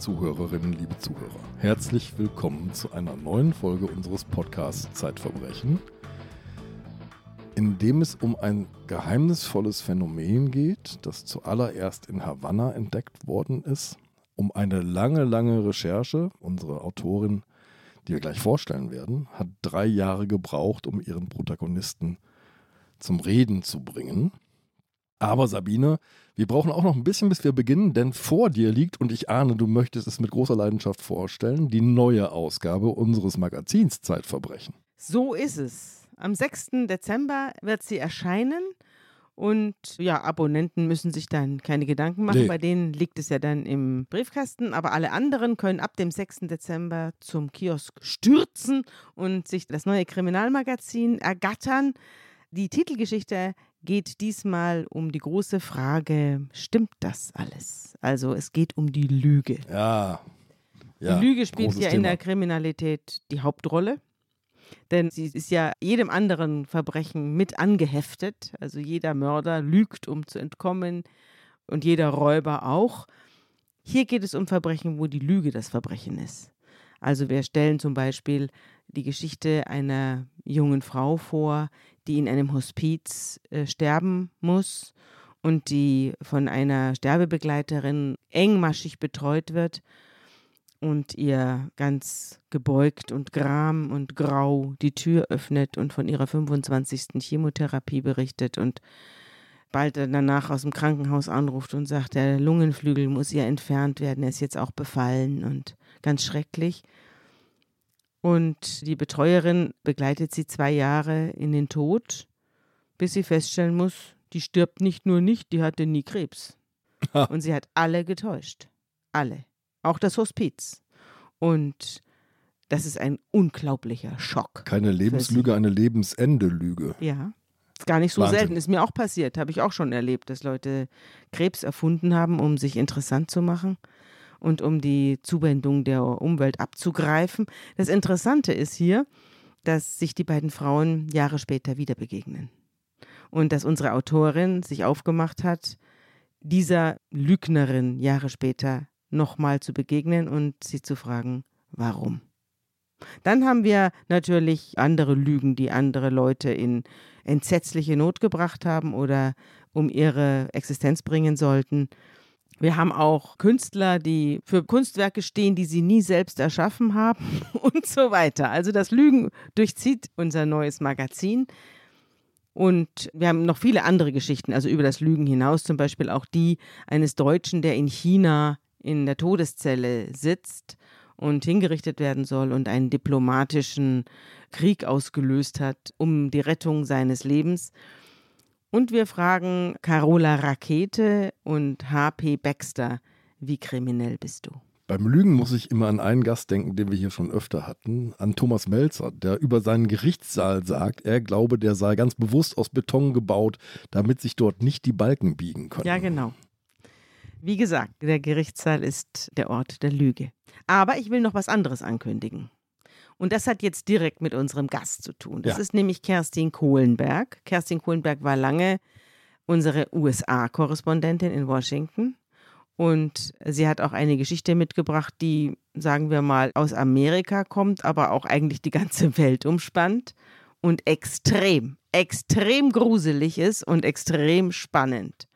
Zuhörerinnen, liebe Zuhörer, herzlich willkommen zu einer neuen Folge unseres Podcasts Zeitverbrechen, in dem es um ein geheimnisvolles Phänomen geht, das zuallererst in Havanna entdeckt worden ist, um eine lange, lange Recherche. Unsere Autorin, die wir gleich vorstellen werden, hat drei Jahre gebraucht, um ihren Protagonisten zum Reden zu bringen. Aber Sabine, wir brauchen auch noch ein bisschen, bis wir beginnen, denn vor dir liegt, und ich ahne, du möchtest es mit großer Leidenschaft vorstellen, die neue Ausgabe unseres Magazins Zeitverbrechen. So ist es. Am 6. Dezember wird sie erscheinen. Und ja, Abonnenten müssen sich dann keine Gedanken machen. Nee. Bei denen liegt es ja dann im Briefkasten. Aber alle anderen können ab dem 6. Dezember zum Kiosk stürzen und sich das neue Kriminalmagazin ergattern. Die Titelgeschichte geht diesmal um die große Frage, stimmt das alles? Also es geht um die Lüge. Ja. ja die Lüge spielt ja in Thema. der Kriminalität die Hauptrolle. Denn sie ist ja jedem anderen Verbrechen mit angeheftet. Also jeder Mörder lügt, um zu entkommen und jeder Räuber auch. Hier geht es um Verbrechen, wo die Lüge das Verbrechen ist. Also wir stellen zum Beispiel die Geschichte einer jungen Frau vor, die in einem Hospiz äh, sterben muss und die von einer Sterbebegleiterin engmaschig betreut wird und ihr ganz gebeugt und gram und grau die Tür öffnet und von ihrer 25. Chemotherapie berichtet und bald danach aus dem Krankenhaus anruft und sagt, der Lungenflügel muss ihr entfernt werden, er ist jetzt auch befallen und ganz schrecklich. Und die Betreuerin begleitet sie zwei Jahre in den Tod, bis sie feststellen muss, die stirbt nicht nur nicht, die hatte nie Krebs. Und sie hat alle getäuscht. Alle. Auch das Hospiz. Und das ist ein unglaublicher Schock. Keine Lebenslüge, eine Lebensende-Lüge. Ja. Ist gar nicht so Wahnsinn. selten. Ist mir auch passiert. Habe ich auch schon erlebt, dass Leute Krebs erfunden haben, um sich interessant zu machen und um die Zuwendung der Umwelt abzugreifen. Das Interessante ist hier, dass sich die beiden Frauen Jahre später wieder begegnen. Und dass unsere Autorin sich aufgemacht hat, dieser Lügnerin Jahre später nochmal zu begegnen und sie zu fragen, warum. Dann haben wir natürlich andere Lügen, die andere Leute in entsetzliche Not gebracht haben oder um ihre Existenz bringen sollten. Wir haben auch Künstler, die für Kunstwerke stehen, die sie nie selbst erschaffen haben und so weiter. Also das Lügen durchzieht unser neues Magazin. Und wir haben noch viele andere Geschichten, also über das Lügen hinaus, zum Beispiel auch die eines Deutschen, der in China in der Todeszelle sitzt und hingerichtet werden soll und einen diplomatischen Krieg ausgelöst hat, um die Rettung seines Lebens. Und wir fragen Carola Rakete und HP Baxter, wie kriminell bist du? Beim Lügen muss ich immer an einen Gast denken, den wir hier schon öfter hatten, an Thomas Melzer, der über seinen Gerichtssaal sagt, er glaube, der sei ganz bewusst aus Beton gebaut, damit sich dort nicht die Balken biegen können. Ja, genau. Wie gesagt, der Gerichtssaal ist der Ort der Lüge. Aber ich will noch was anderes ankündigen. Und das hat jetzt direkt mit unserem Gast zu tun. Das Ja. ist nämlich Kerstin Kohlenberg. Kerstin Kohlenberg war lange unsere USA-Korrespondentin in Washington. Und sie hat auch eine Geschichte mitgebracht, die, sagen wir mal, aus Amerika kommt, aber auch eigentlich die ganze Welt umspannt und extrem, extrem gruselig ist und extrem spannend.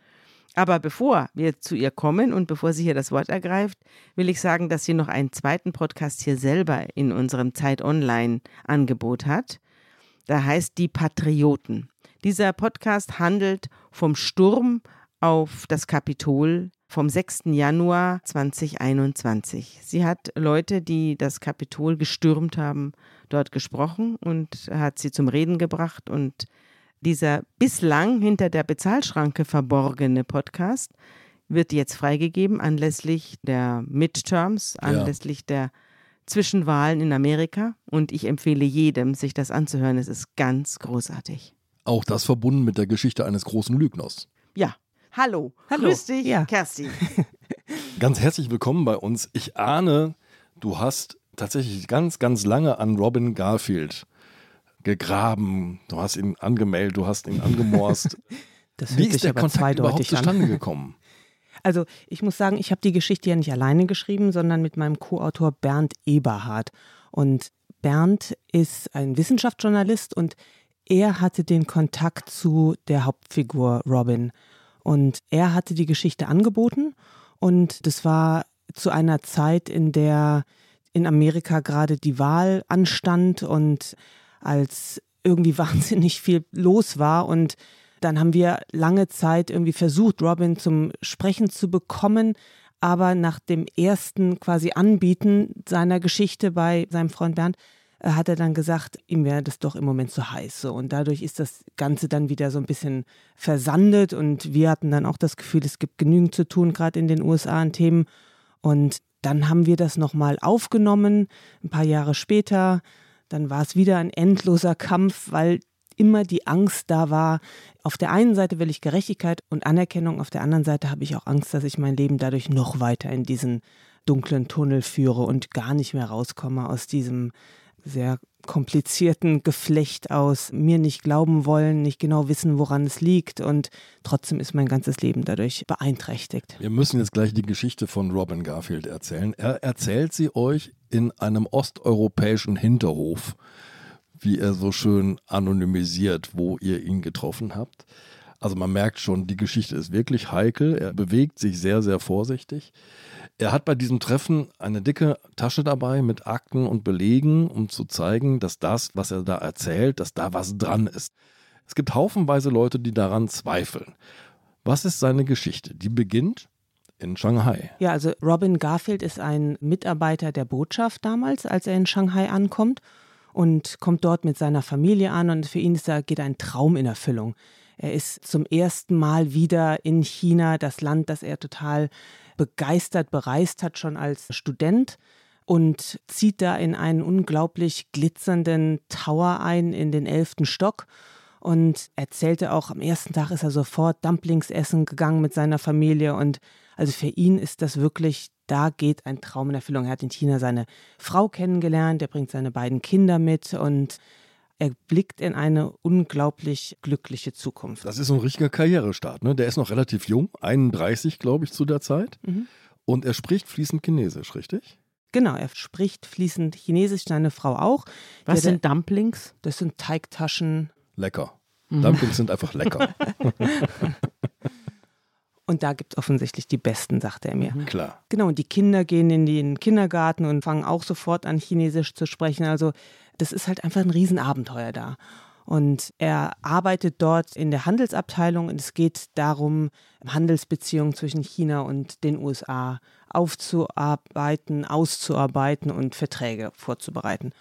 Aber bevor wir zu ihr kommen und bevor sie hier das Wort ergreift, will ich sagen, dass sie noch einen zweiten Podcast hier selber in unserem Zeit Online Angebot hat. Da heißt Die Patrioten. Dieser Podcast handelt vom Sturm auf das Kapitol vom 6. Januar 2021. Sie hat Leute, die das Kapitol gestürmt haben, dort gesprochen und hat sie zum Reden gebracht und dieser bislang hinter der Bezahlschranke verborgene Podcast wird jetzt freigegeben anlässlich der Midterms, anlässlich der Zwischenwahlen in Amerika. Und ich empfehle jedem, sich das anzuhören. Es ist ganz großartig. Auch das verbunden mit der Geschichte eines großen Lügners. Ja. Hallo. Hallo. Grüß dich, Ja. Kerstin. Ganz herzlich willkommen bei uns. Ich ahne, du hast tatsächlich ganz, ganz lange an Robin Garfield gegraben. Du hast ihn angemeldet, du hast ihn angemorst. Das Wie ist der Kontakt überhaupt an. zustande gekommen? Also ich muss sagen, ich habe die Geschichte ja nicht alleine geschrieben, sondern mit meinem Co-Autor Bernd Eberhardt. Und Bernd ist ein Wissenschaftsjournalist und er hatte den Kontakt zu der Hauptfigur Robin. Und er hatte die Geschichte angeboten und das war zu einer Zeit, in der in Amerika gerade die Wahl anstand und als irgendwie wahnsinnig viel los war und dann haben wir lange Zeit irgendwie versucht, Robin zum Sprechen zu bekommen, aber nach dem ersten quasi Anbieten seiner Geschichte bei seinem Freund Bernd äh, hat er dann gesagt, ihm wäre das doch im Moment zu heiß. So. Und dadurch ist das Ganze dann wieder so ein bisschen versandet und wir hatten dann auch das Gefühl, es gibt genügend zu tun, gerade in den USA an Themen. Und dann haben wir das nochmal aufgenommen, ein paar Jahre später. Dann war es wieder ein endloser Kampf, weil immer die Angst da war. Auf der einen Seite will ich Gerechtigkeit und Anerkennung, auf der anderen Seite habe ich auch Angst, dass ich mein Leben dadurch noch weiter in diesen dunklen Tunnel führe und gar nicht mehr rauskomme aus diesem sehr komplizierten Geflecht aus mir nicht glauben wollen, nicht genau wissen, woran es liegt und trotzdem ist mein ganzes Leben dadurch beeinträchtigt. Wir müssen jetzt gleich die Geschichte von Robin Garfield erzählen. Er erzählt sie euch in einem osteuropäischen Hinterhof, wie er so schön anonymisiert, wo ihr ihn getroffen habt. Also man merkt schon, die Geschichte ist wirklich heikel. Er bewegt sich sehr, sehr vorsichtig. Er hat bei diesem Treffen eine dicke Tasche dabei mit Akten und Belegen, um zu zeigen, dass das, was er da erzählt, dass da was dran ist. Es gibt haufenweise Leute, die daran zweifeln. Was ist seine Geschichte? Die beginnt in Shanghai. Ja, also Robin Garfield ist ein Mitarbeiter der Botschaft damals, als er in Shanghai ankommt und kommt dort mit seiner Familie an und für ihn ist da, geht ein Traum in Erfüllung. Er ist zum ersten Mal wieder in China, das Land, das er total begeistert bereist hat, schon als Student und zieht da in einen unglaublich glitzernden Tower ein, in den elften Stock und erzählte auch, am ersten Tag ist er sofort Dumplings essen gegangen mit seiner Familie und also für ihn ist das wirklich, da geht ein Traum in Erfüllung. Er hat in China seine Frau kennengelernt, er bringt seine beiden Kinder mit und er blickt in eine unglaublich glückliche Zukunft. Das ist so ein richtiger Karrierestart. Ne? Der ist noch relativ jung, 31 glaube ich zu der Zeit. Mhm. Und er spricht fließend Chinesisch, richtig? Genau, er spricht fließend Chinesisch, seine Frau auch. Was der, sind Dumplings? Das sind Teigtaschen. Lecker. Mhm. Dumplings sind einfach lecker. Und da gibt es offensichtlich die besten, sagte er mir. Mhm. Klar. Genau, und die Kinder gehen in den Kindergarten und fangen auch sofort an, Chinesisch zu sprechen. Also das ist halt einfach ein Riesenabenteuer da. Und er arbeitet dort in der Handelsabteilung und es geht darum, Handelsbeziehungen zwischen China und den USA aufzuarbeiten, auszuarbeiten und Verträge vorzubereiten.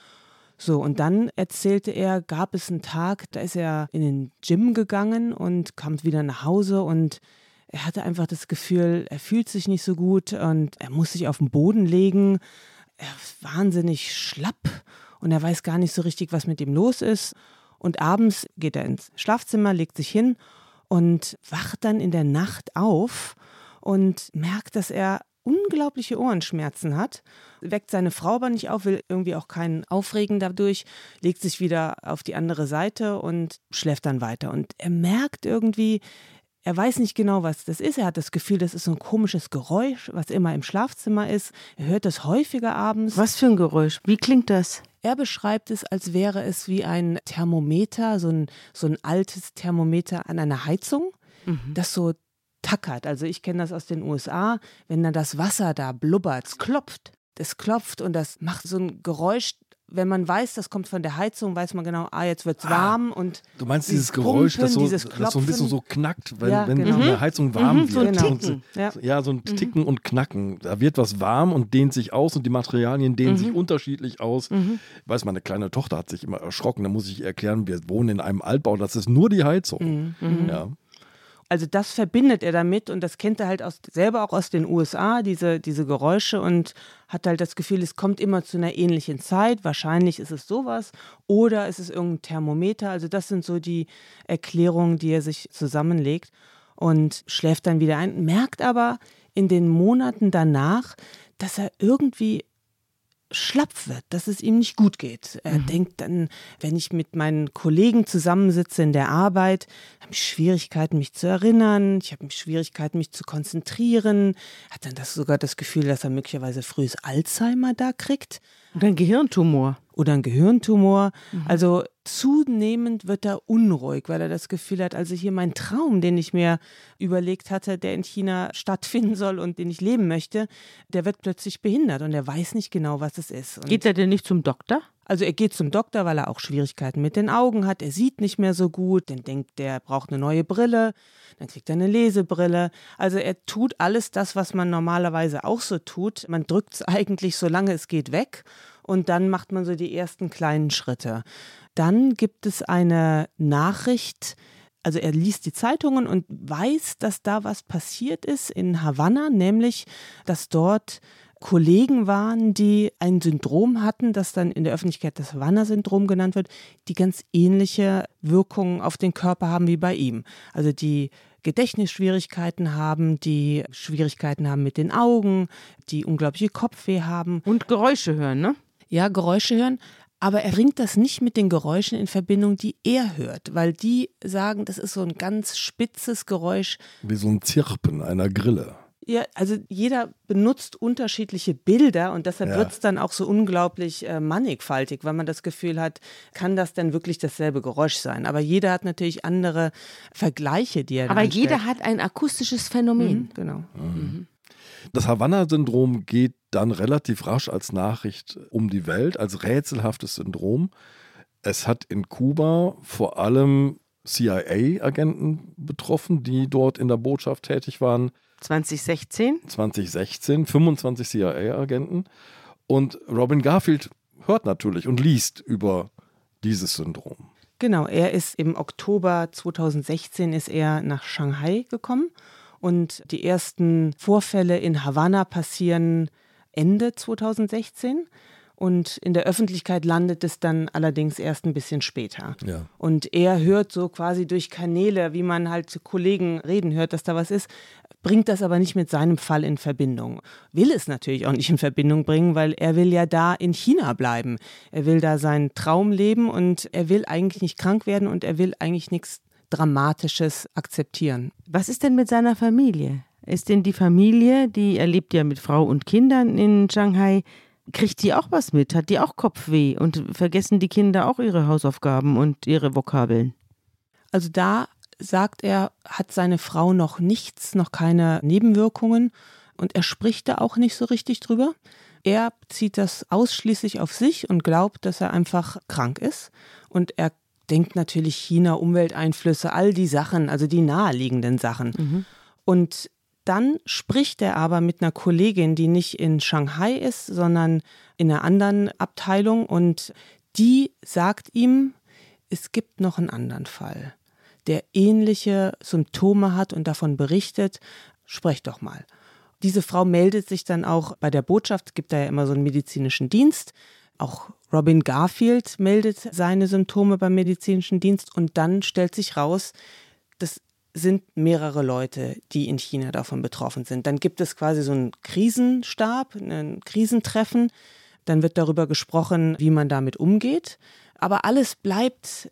So, und dann erzählte er, gab es einen Tag, da ist er in den Gym gegangen und kam wieder nach Hause und er hatte einfach das Gefühl, er fühlt sich nicht so gut und er muss sich auf den Boden legen. Er ist wahnsinnig schlapp und er weiß gar nicht so richtig, was mit ihm los ist. Und abends geht er ins Schlafzimmer, legt sich hin und wacht dann in der Nacht auf und merkt, dass er unglaubliche Ohrenschmerzen hat, weckt seine Frau aber nicht auf, will irgendwie auch keinen aufregen dadurch, legt sich wieder auf die andere Seite und schläft dann weiter. Und er merkt irgendwie, er weiß nicht genau, was das ist. Er hat das Gefühl, das ist so ein komisches Geräusch, was immer im Schlafzimmer ist. Er hört das häufiger abends. Was für ein Geräusch? Wie klingt das? Er beschreibt es, als wäre es wie ein Thermometer, so ein, so ein altes Thermometer an einer Heizung, mhm. das so tackert. Also ich kenne das aus den USA, wenn dann das Wasser da blubbert, es klopft. Das klopft und das macht so ein Geräusch, wenn man weiß, das kommt von der Heizung, weiß man genau, ah, jetzt wird es ah, warm ah, und. Du meinst dieses Geräusch, das, so, das so ein bisschen so knackt, wenn, ja, wenn genau. die Heizung warm mhm, wird. So ein genau. Ja. ja, so ein mhm. Ticken und Knacken. Da wird was warm und dehnt sich aus und die Materialien dehnen mhm. sich unterschiedlich aus. Mhm. Ich weiß, meine kleine Tochter hat sich immer erschrocken. Da muss ich erklären, wir wohnen in einem Altbau, das ist nur die Heizung. Mhm. Mhm. Ja. Also das verbindet er damit und das kennt er halt aus, selber auch aus den USA, diese, diese Geräusche und hat halt das Gefühl, es kommt immer zu einer ähnlichen Zeit. Wahrscheinlich ist es sowas oder ist es irgendein Thermometer. Also das sind so die Erklärungen, die er sich zusammenlegt und schläft dann wieder ein, merkt aber in den Monaten danach, dass er irgendwie schlapp wird, dass es ihm nicht gut geht. Er mhm. denkt dann, wenn ich mit meinen Kollegen zusammensitze in der Arbeit, habe ich Schwierigkeiten, mich zu erinnern, ich habe Schwierigkeiten, mich zu konzentrieren, hat dann das sogar das Gefühl, dass er möglicherweise frühes Alzheimer da kriegt. Oder ein Gehirntumor. Oder ein Gehirntumor. Mhm. Also zunehmend wird er unruhig, weil er das Gefühl hat, also hier mein Traum, den ich mir überlegt hatte, der in China stattfinden soll und den ich leben möchte, der wird plötzlich behindert und er weiß nicht genau, was es ist. Und Geht er denn nicht zum Doktor? Also er geht zum Doktor, weil er auch Schwierigkeiten mit den Augen hat. Er sieht nicht mehr so gut, dann denkt er braucht eine neue Brille, dann kriegt er eine Lesebrille. Also er tut alles das, was man normalerweise auch so tut. Man drückt es eigentlich, solange es geht, weg und dann macht man so die ersten kleinen Schritte. Dann gibt es eine Nachricht, also er liest die Zeitungen und weiß, dass da was passiert ist in Havanna, nämlich dass dort Kollegen waren, die ein Syndrom hatten, das dann in der Öffentlichkeit das Havanna-Syndrom genannt wird, die ganz ähnliche Wirkungen auf den Körper haben wie bei ihm. Also die Gedächtnisschwierigkeiten haben, die Schwierigkeiten haben mit den Augen, die unglaubliche Kopfweh haben. Und Geräusche hören, ne? Ja, Geräusche hören. Aber er bringt das nicht mit den Geräuschen in Verbindung, die er hört, weil die sagen, das ist so ein ganz spitzes Geräusch. Wie so ein Zirpen einer Grille. Ja, also jeder benutzt unterschiedliche Bilder und deshalb ja. wird es dann auch so unglaublich äh, mannigfaltig, weil man das Gefühl hat, kann das denn wirklich dasselbe Geräusch sein? Aber jeder hat natürlich andere Vergleiche, die er Aber jeder stellt. hat ein akustisches Phänomen. Mhm, genau. Mhm. Das Havanna-Syndrom geht dann relativ rasch als Nachricht um die Welt, als rätselhaftes Syndrom. Es hat in Kuba vor allem CIA-Agenten betroffen, die dort in der Botschaft tätig waren. 2016? 2016, 25 CIA-Agenten. Und Robin Garfield hört natürlich und liest über dieses Syndrom. Genau, er ist im Oktober 2016 ist er nach Shanghai gekommen und die ersten Vorfälle in Havanna passieren Ende 2016. Und in der Öffentlichkeit landet es dann allerdings erst ein bisschen später. Ja. Und er hört so quasi durch Kanäle, wie man halt zu Kollegen reden hört, dass da was ist, bringt das aber nicht mit seinem Fall in Verbindung. Will es natürlich auch nicht in Verbindung bringen, weil er will ja da in China bleiben. Er will da seinen Traum leben und er will eigentlich nicht krank werden und er will eigentlich nichts Dramatisches akzeptieren. Was ist denn mit seiner Familie? Ist denn die Familie, die er lebt ja mit Frau und Kindern in Shanghai, kriegt die auch was mit? Hat die auch Kopfweh? Und vergessen die Kinder auch ihre Hausaufgaben und ihre Vokabeln? Also da sagt er, hat seine Frau noch nichts, noch keine Nebenwirkungen und er spricht da auch nicht so richtig drüber. Er zieht das ausschließlich auf sich und glaubt, dass er einfach krank ist und er denkt natürlich China, Umwelteinflüsse, all die Sachen, also die naheliegenden Sachen. Mhm. Und dann spricht er aber mit einer Kollegin, die nicht in Shanghai ist, sondern in einer anderen Abteilung und die sagt ihm, es gibt noch einen anderen Fall der ähnliche Symptome hat und davon berichtet, sprecht doch mal. Diese Frau meldet sich dann auch bei der Botschaft, gibt da ja immer so einen medizinischen Dienst. Auch Robin Garfield meldet seine Symptome beim medizinischen Dienst und dann stellt sich raus, das sind mehrere Leute, die in China davon betroffen sind. Dann gibt es quasi so einen Krisenstab, ein Krisentreffen. Dann wird darüber gesprochen, wie man damit umgeht. Aber alles bleibt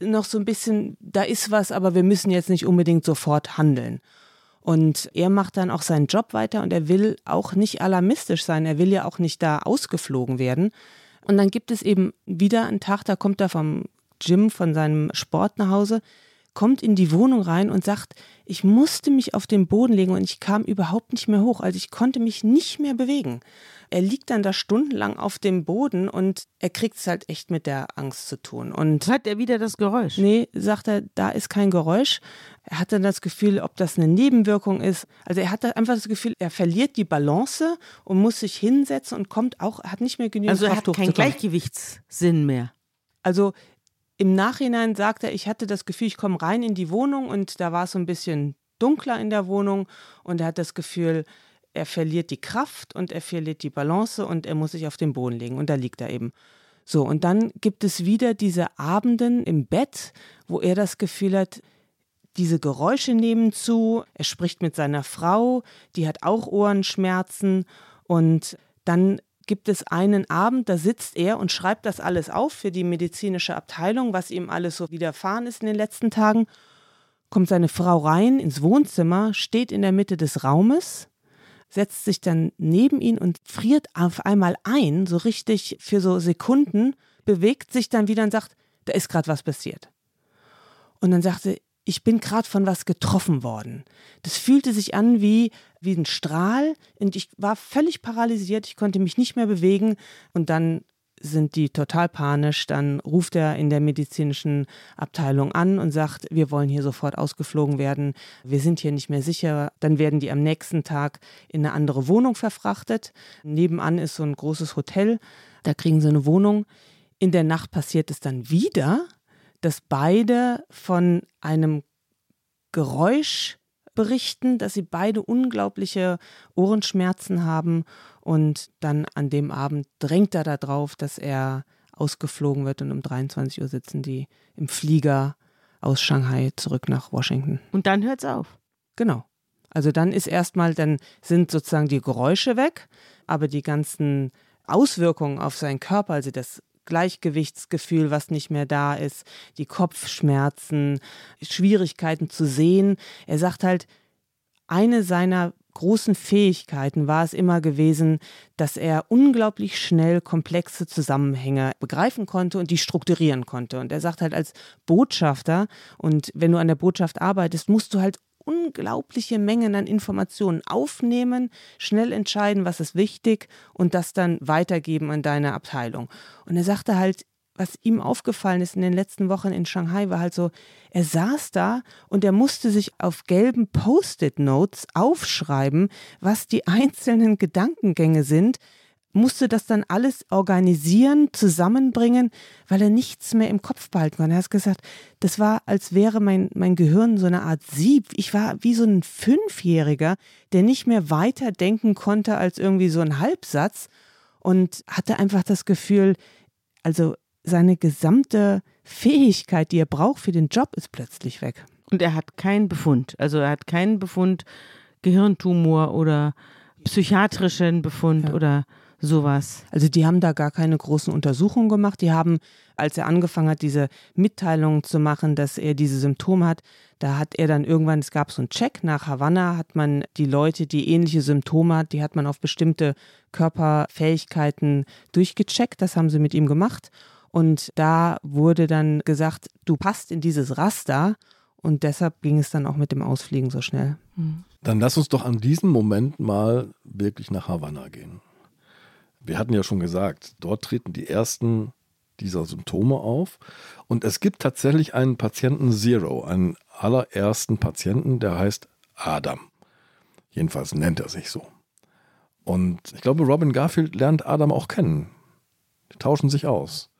noch so ein bisschen, da ist was, aber wir müssen jetzt nicht unbedingt sofort handeln. Und er macht dann auch seinen Job weiter und er will auch nicht alarmistisch sein. Er will ja auch nicht da ausgeflogen werden. Und dann gibt es eben wieder einen Tag, da kommt er vom Gym, von seinem Sport nach Hause kommt in die Wohnung rein und sagt, ich musste mich auf den Boden legen und ich kam überhaupt nicht mehr hoch. Also ich konnte mich nicht mehr bewegen. Er liegt dann da stundenlang auf dem Boden und er kriegt es halt echt mit der Angst zu tun. Und hat er wieder das Geräusch? Nee, sagt er, da ist kein Geräusch. Er hat dann das Gefühl, ob das eine Nebenwirkung ist. Also er hat einfach das Gefühl, er verliert die Balance und muss sich hinsetzen und kommt auch, hat nicht mehr genügend also Kraft Also er hat keinen Gleichgewichtssinn mehr. Also im Nachhinein sagt er, ich hatte das Gefühl, ich komme rein in die Wohnung und da war es so ein bisschen dunkler in der Wohnung und er hat das Gefühl, er verliert die Kraft und er verliert die Balance und er muss sich auf den Boden legen und da liegt er eben. So, und dann gibt es wieder diese Abenden im Bett, wo er das Gefühl hat, diese Geräusche nehmen zu. Er spricht mit seiner Frau, die hat auch Ohrenschmerzen und dann gibt es einen Abend, da sitzt er und schreibt das alles auf für die medizinische Abteilung, was ihm alles so widerfahren ist in den letzten Tagen. Kommt seine Frau rein ins Wohnzimmer, steht in der Mitte des Raumes, setzt sich dann neben ihn und friert auf einmal ein, so richtig für so Sekunden, bewegt sich dann wieder und sagt, da ist gerade was passiert. Und dann sagte, ich bin gerade von was getroffen worden. Das fühlte sich an wie, wie ein Strahl und ich war völlig paralysiert, ich konnte mich nicht mehr bewegen und dann sind die total panisch. Dann ruft er in der medizinischen Abteilung an und sagt, wir wollen hier sofort ausgeflogen werden. Wir sind hier nicht mehr sicher. Dann werden die am nächsten Tag in eine andere Wohnung verfrachtet. Nebenan ist so ein großes Hotel. Da kriegen sie eine Wohnung. In der Nacht passiert es dann wieder dass beide von einem Geräusch berichten, dass sie beide unglaubliche Ohrenschmerzen haben und dann an dem Abend drängt er darauf, dass er ausgeflogen wird und um 23 Uhr sitzen die im Flieger aus Shanghai zurück nach Washington. Und dann hört es auf. Genau. Also dann ist erstmal, dann sind sozusagen die Geräusche weg, aber die ganzen Auswirkungen auf seinen Körper, also das Gleichgewichtsgefühl, was nicht mehr da ist, die Kopfschmerzen, Schwierigkeiten zu sehen. Er sagt halt, eine seiner großen Fähigkeiten war es immer gewesen, dass er unglaublich schnell komplexe Zusammenhänge begreifen konnte und die strukturieren konnte. Und er sagt halt als Botschafter, und wenn du an der Botschaft arbeitest, musst du halt unglaubliche Mengen an Informationen aufnehmen, schnell entscheiden, was ist wichtig und das dann weitergeben an deine Abteilung. Und er sagte halt, was ihm aufgefallen ist in den letzten Wochen in Shanghai, war halt so, er saß da und er musste sich auf gelben Post-it-Notes aufschreiben, was die einzelnen Gedankengänge sind, musste das dann alles organisieren, zusammenbringen, weil er nichts mehr im Kopf behalten konnte. Er hat gesagt, das war, als wäre mein, mein Gehirn so eine Art Sieb. Ich war wie so ein Fünfjähriger, der nicht mehr weiter denken konnte als irgendwie so ein Halbsatz und hatte einfach das Gefühl, also seine gesamte Fähigkeit, die er braucht für den Job, ist plötzlich weg. Und er hat keinen Befund. Also er hat keinen Befund Gehirntumor oder psychiatrischen Befund ja. oder sowas. Also die haben da gar keine großen Untersuchungen gemacht. Die haben, als er angefangen hat, diese Mitteilungen zu machen, dass er diese Symptome hat, da hat er dann irgendwann, es gab so einen Check nach Havanna, hat man die Leute, die ähnliche Symptome hat, die hat man auf bestimmte Körperfähigkeiten durchgecheckt. Das haben sie mit ihm gemacht. Und da wurde dann gesagt, du passt in dieses Raster. Und deshalb ging es dann auch mit dem Ausfliegen so schnell. Dann lass uns doch an diesem Moment mal wirklich nach Havanna gehen wir hatten ja schon gesagt, dort treten die ersten dieser Symptome auf. Und es gibt tatsächlich einen Patienten Zero, einen allerersten Patienten, der heißt Adam. Jedenfalls nennt er sich so. Und ich glaube, Robin Garfield lernt Adam auch kennen. Die tauschen sich aus.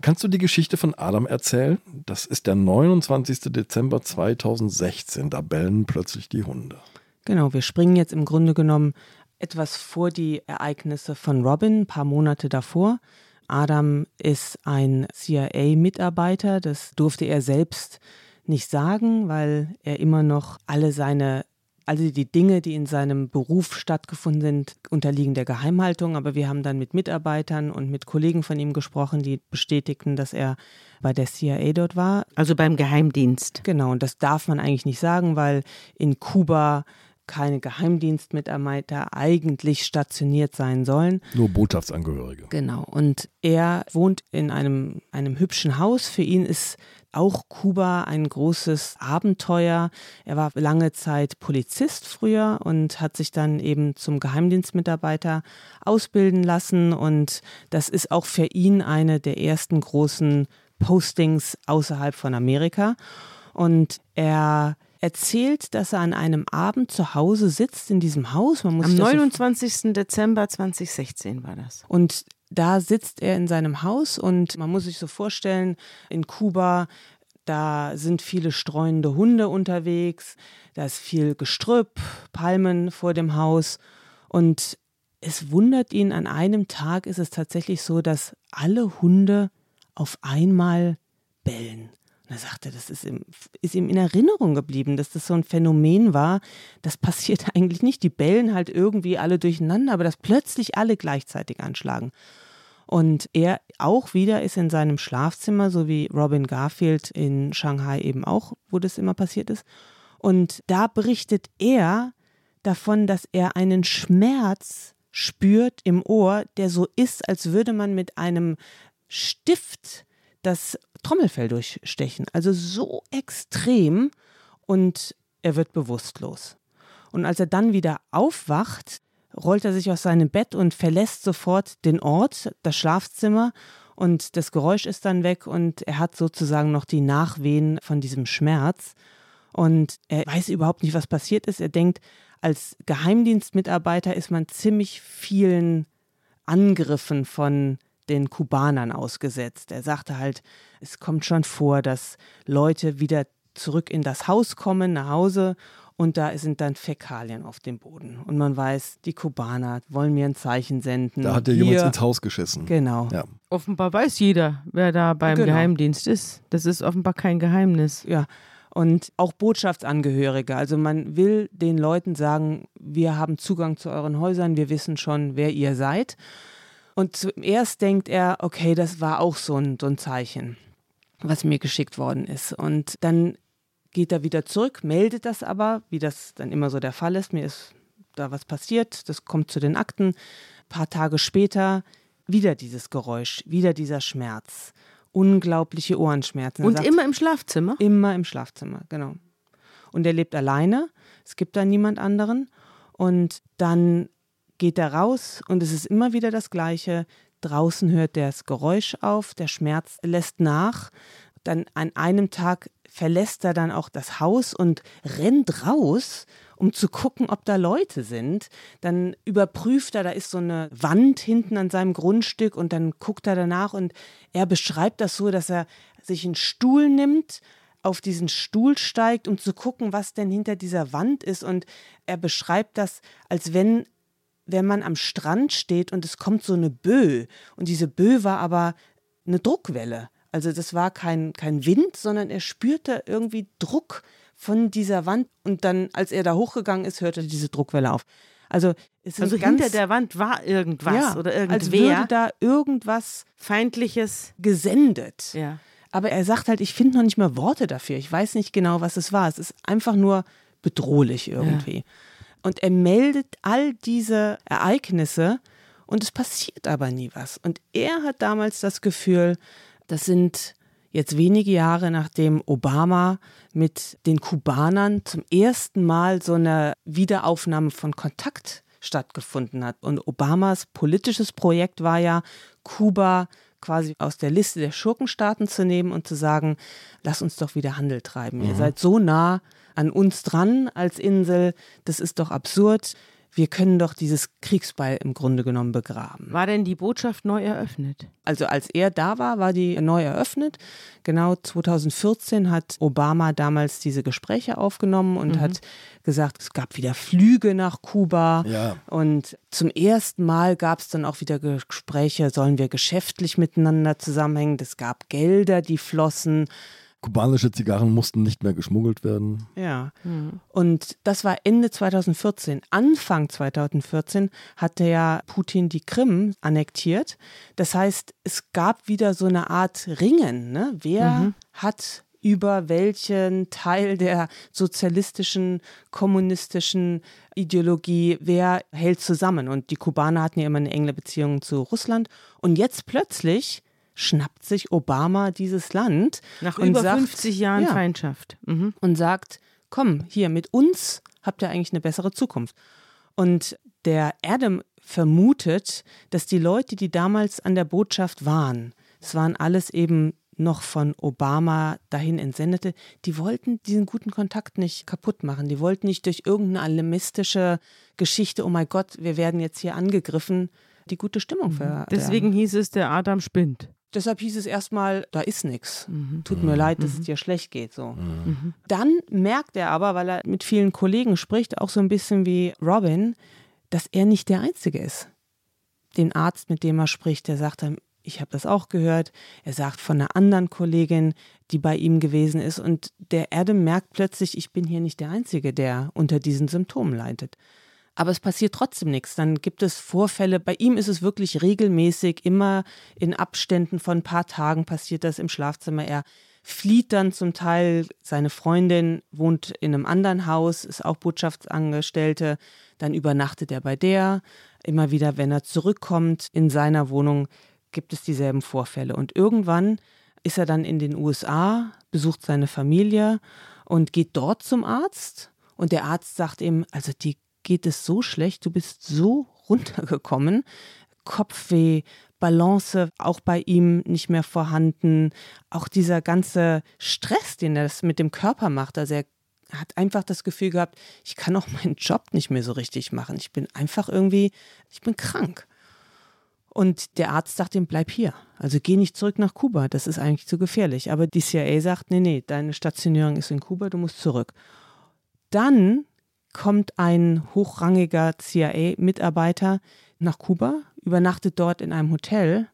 Kannst du die Geschichte von Adam erzählen? Das ist der 29. Dezember 2016. Da bellen plötzlich die Hunde. Genau, wir springen jetzt im Grunde genommen etwas vor die Ereignisse von Robin, ein paar Monate davor. Adam ist ein CIA-Mitarbeiter, das durfte er selbst nicht sagen, weil er immer noch alle seine, also die Dinge, die in seinem Beruf stattgefunden sind, unterliegen der Geheimhaltung. Aber wir haben dann mit Mitarbeitern und mit Kollegen von ihm gesprochen, die bestätigten, dass er bei der CIA dort war. Also beim Geheimdienst. Genau, und das darf man eigentlich nicht sagen, weil in Kuba keine Geheimdienstmitarbeiter eigentlich stationiert sein sollen. Nur Botschaftsangehörige. Genau. Und er wohnt in einem, einem hübschen Haus. Für ihn ist auch Kuba ein großes Abenteuer. Er war lange Zeit Polizist früher und hat sich dann eben zum Geheimdienstmitarbeiter ausbilden lassen. Und das ist auch für ihn eine der ersten großen Postings außerhalb von Amerika. Und er erzählt, dass er an einem Abend zu Hause sitzt in diesem Haus. Am 29. So Dezember 2016 war das. Und da sitzt er in seinem Haus und man muss sich so vorstellen, in Kuba, da sind viele streunende Hunde unterwegs, da ist viel Gestrüpp, Palmen vor dem Haus und es wundert ihn, an einem Tag ist es tatsächlich so, dass alle Hunde auf einmal bellen. Und er sagte, das ist ihm, ist ihm in Erinnerung geblieben, dass das so ein Phänomen war. Das passiert eigentlich nicht. Die bellen halt irgendwie alle durcheinander, aber dass plötzlich alle gleichzeitig anschlagen. Und er auch wieder ist in seinem Schlafzimmer, so wie Robin Garfield in Shanghai eben auch, wo das immer passiert ist. Und da berichtet er davon, dass er einen Schmerz spürt im Ohr, der so ist, als würde man mit einem Stift das Trommelfell durchstechen. Also so extrem und er wird bewusstlos. Und als er dann wieder aufwacht, rollt er sich aus seinem Bett und verlässt sofort den Ort, das Schlafzimmer und das Geräusch ist dann weg und er hat sozusagen noch die Nachwehen von diesem Schmerz und er weiß überhaupt nicht, was passiert ist. Er denkt, als Geheimdienstmitarbeiter ist man ziemlich vielen Angriffen von den Kubanern ausgesetzt. Er sagte halt, es kommt schon vor, dass Leute wieder zurück in das Haus kommen, nach Hause und da sind dann Fäkalien auf dem Boden. Und man weiß, die Kubaner wollen mir ein Zeichen senden. Da hat ja jemand ins Haus geschissen. Genau. Ja. Offenbar weiß jeder, wer da beim genau. Geheimdienst ist. Das ist offenbar kein Geheimnis. Ja. Und auch Botschaftsangehörige. Also man will den Leuten sagen, wir haben Zugang zu euren Häusern, wir wissen schon, wer ihr seid. Und zuerst denkt er, okay, das war auch so ein, so ein Zeichen, was mir geschickt worden ist. Und dann geht er wieder zurück, meldet das aber, wie das dann immer so der Fall ist. Mir ist da was passiert, das kommt zu den Akten. Ein paar Tage später wieder dieses Geräusch, wieder dieser Schmerz. Unglaubliche Ohrenschmerzen. Und sagt, immer im Schlafzimmer? Immer im Schlafzimmer, genau. Und er lebt alleine, es gibt da niemand anderen. Und dann geht er raus und es ist immer wieder das Gleiche. Draußen hört das Geräusch auf, der Schmerz lässt nach. Dann an einem Tag verlässt er dann auch das Haus und rennt raus, um zu gucken, ob da Leute sind. Dann überprüft er, da ist so eine Wand hinten an seinem Grundstück und dann guckt er danach und er beschreibt das so, dass er sich einen Stuhl nimmt, auf diesen Stuhl steigt, um zu gucken, was denn hinter dieser Wand ist. Und er beschreibt das, als wenn, wenn man am Strand steht und es kommt so eine Böe. Und diese Böe war aber eine Druckwelle. Also das war kein, kein Wind, sondern er spürte irgendwie Druck von dieser Wand und dann, als er da hochgegangen ist, hörte diese Druckwelle auf. Also, es also hinter der Wand war irgendwas ja, oder irgendwer. Als würde da irgendwas Feindliches gesendet. Ja. Aber er sagt halt, ich finde noch nicht mehr Worte dafür. Ich weiß nicht genau, was es war. Es ist einfach nur bedrohlich irgendwie. Ja. Und er meldet all diese Ereignisse und es passiert aber nie was. Und er hat damals das Gefühl, das sind jetzt wenige Jahre nachdem Obama mit den Kubanern zum ersten Mal so eine Wiederaufnahme von Kontakt stattgefunden hat. Und Obamas politisches Projekt war ja, Kuba quasi aus der Liste der Schurkenstaaten zu nehmen und zu sagen, lass uns doch wieder Handel treiben. Mhm. Ihr seid so nah an uns dran als Insel, das ist doch absurd wir können doch dieses Kriegsbeil im Grunde genommen begraben. War denn die Botschaft neu eröffnet? Also als er da war, war die neu eröffnet. Genau 2014 hat Obama damals diese Gespräche aufgenommen und mhm. hat gesagt, es gab wieder Flüge nach Kuba. Ja. Und zum ersten Mal gab es dann auch wieder Gespräche, sollen wir geschäftlich miteinander zusammenhängen. Es gab Gelder, die flossen. Kubanische Zigarren mussten nicht mehr geschmuggelt werden. Ja. Mhm. Und das war Ende 2014. Anfang 2014 hatte ja Putin die Krim annektiert. Das heißt, es gab wieder so eine Art Ringen. Ne? Wer mhm. hat über welchen Teil der sozialistischen, kommunistischen Ideologie, wer hält zusammen. Und die Kubaner hatten ja immer eine enge Beziehung zu Russland. Und jetzt plötzlich schnappt sich Obama dieses Land. Nach über sagt, 50 Jahren ja, Feindschaft. Mhm. Und sagt, komm, hier mit uns habt ihr eigentlich eine bessere Zukunft. Und der Adam vermutet, dass die Leute, die damals an der Botschaft waren, es waren alles eben noch von Obama dahin entsendete, die wollten diesen guten Kontakt nicht kaputt machen. Die wollten nicht durch irgendeine alarmistische Geschichte, oh mein Gott, wir werden jetzt hier angegriffen, die gute Stimmung verderben. Deswegen hieß es, der Adam spinnt. Deshalb hieß es erstmal, da ist nichts. Mhm. Tut mir mhm. leid, dass mhm. es dir schlecht geht. So. Mhm. mhm. Dann merkt er aber, weil er mit vielen Kollegen spricht, auch so ein bisschen wie Robin, dass er nicht der Einzige ist. Den Arzt, mit dem er spricht, der sagt ihm, ich habe das auch gehört. Er sagt von einer anderen Kollegin, die bei ihm gewesen ist. Und der Adam merkt plötzlich, ich bin hier nicht der Einzige, der unter diesen Symptomen leidet. Aber es passiert trotzdem nichts. Dann gibt es Vorfälle. Bei ihm ist es wirklich regelmäßig, immer in Abständen von ein paar Tagen passiert das im Schlafzimmer. Er flieht dann zum Teil. Seine Freundin wohnt in einem anderen Haus, ist auch Botschaftsangestellte. Dann übernachtet er bei der. Immer wieder, wenn er zurückkommt in seiner Wohnung, gibt es dieselben Vorfälle. Und irgendwann ist er dann in den USA, besucht seine Familie und geht dort zum Arzt. Und der Arzt sagt ihm, also die geht es so schlecht, du bist so runtergekommen, Kopfweh, Balance auch bei ihm nicht mehr vorhanden, auch dieser ganze Stress, den er mit dem Körper macht, also er hat einfach das Gefühl gehabt, ich kann auch meinen Job nicht mehr so richtig machen. Ich bin einfach irgendwie, ich bin krank. Und der Arzt sagt ihm, bleib hier. Also geh nicht zurück nach Kuba, das ist eigentlich zu gefährlich. Aber die CIA sagt, nee, nee, deine Stationierung ist in Kuba, du musst zurück. Dann kommt ein hochrangiger CIA-Mitarbeiter nach Kuba, übernachtet dort in einem Hotel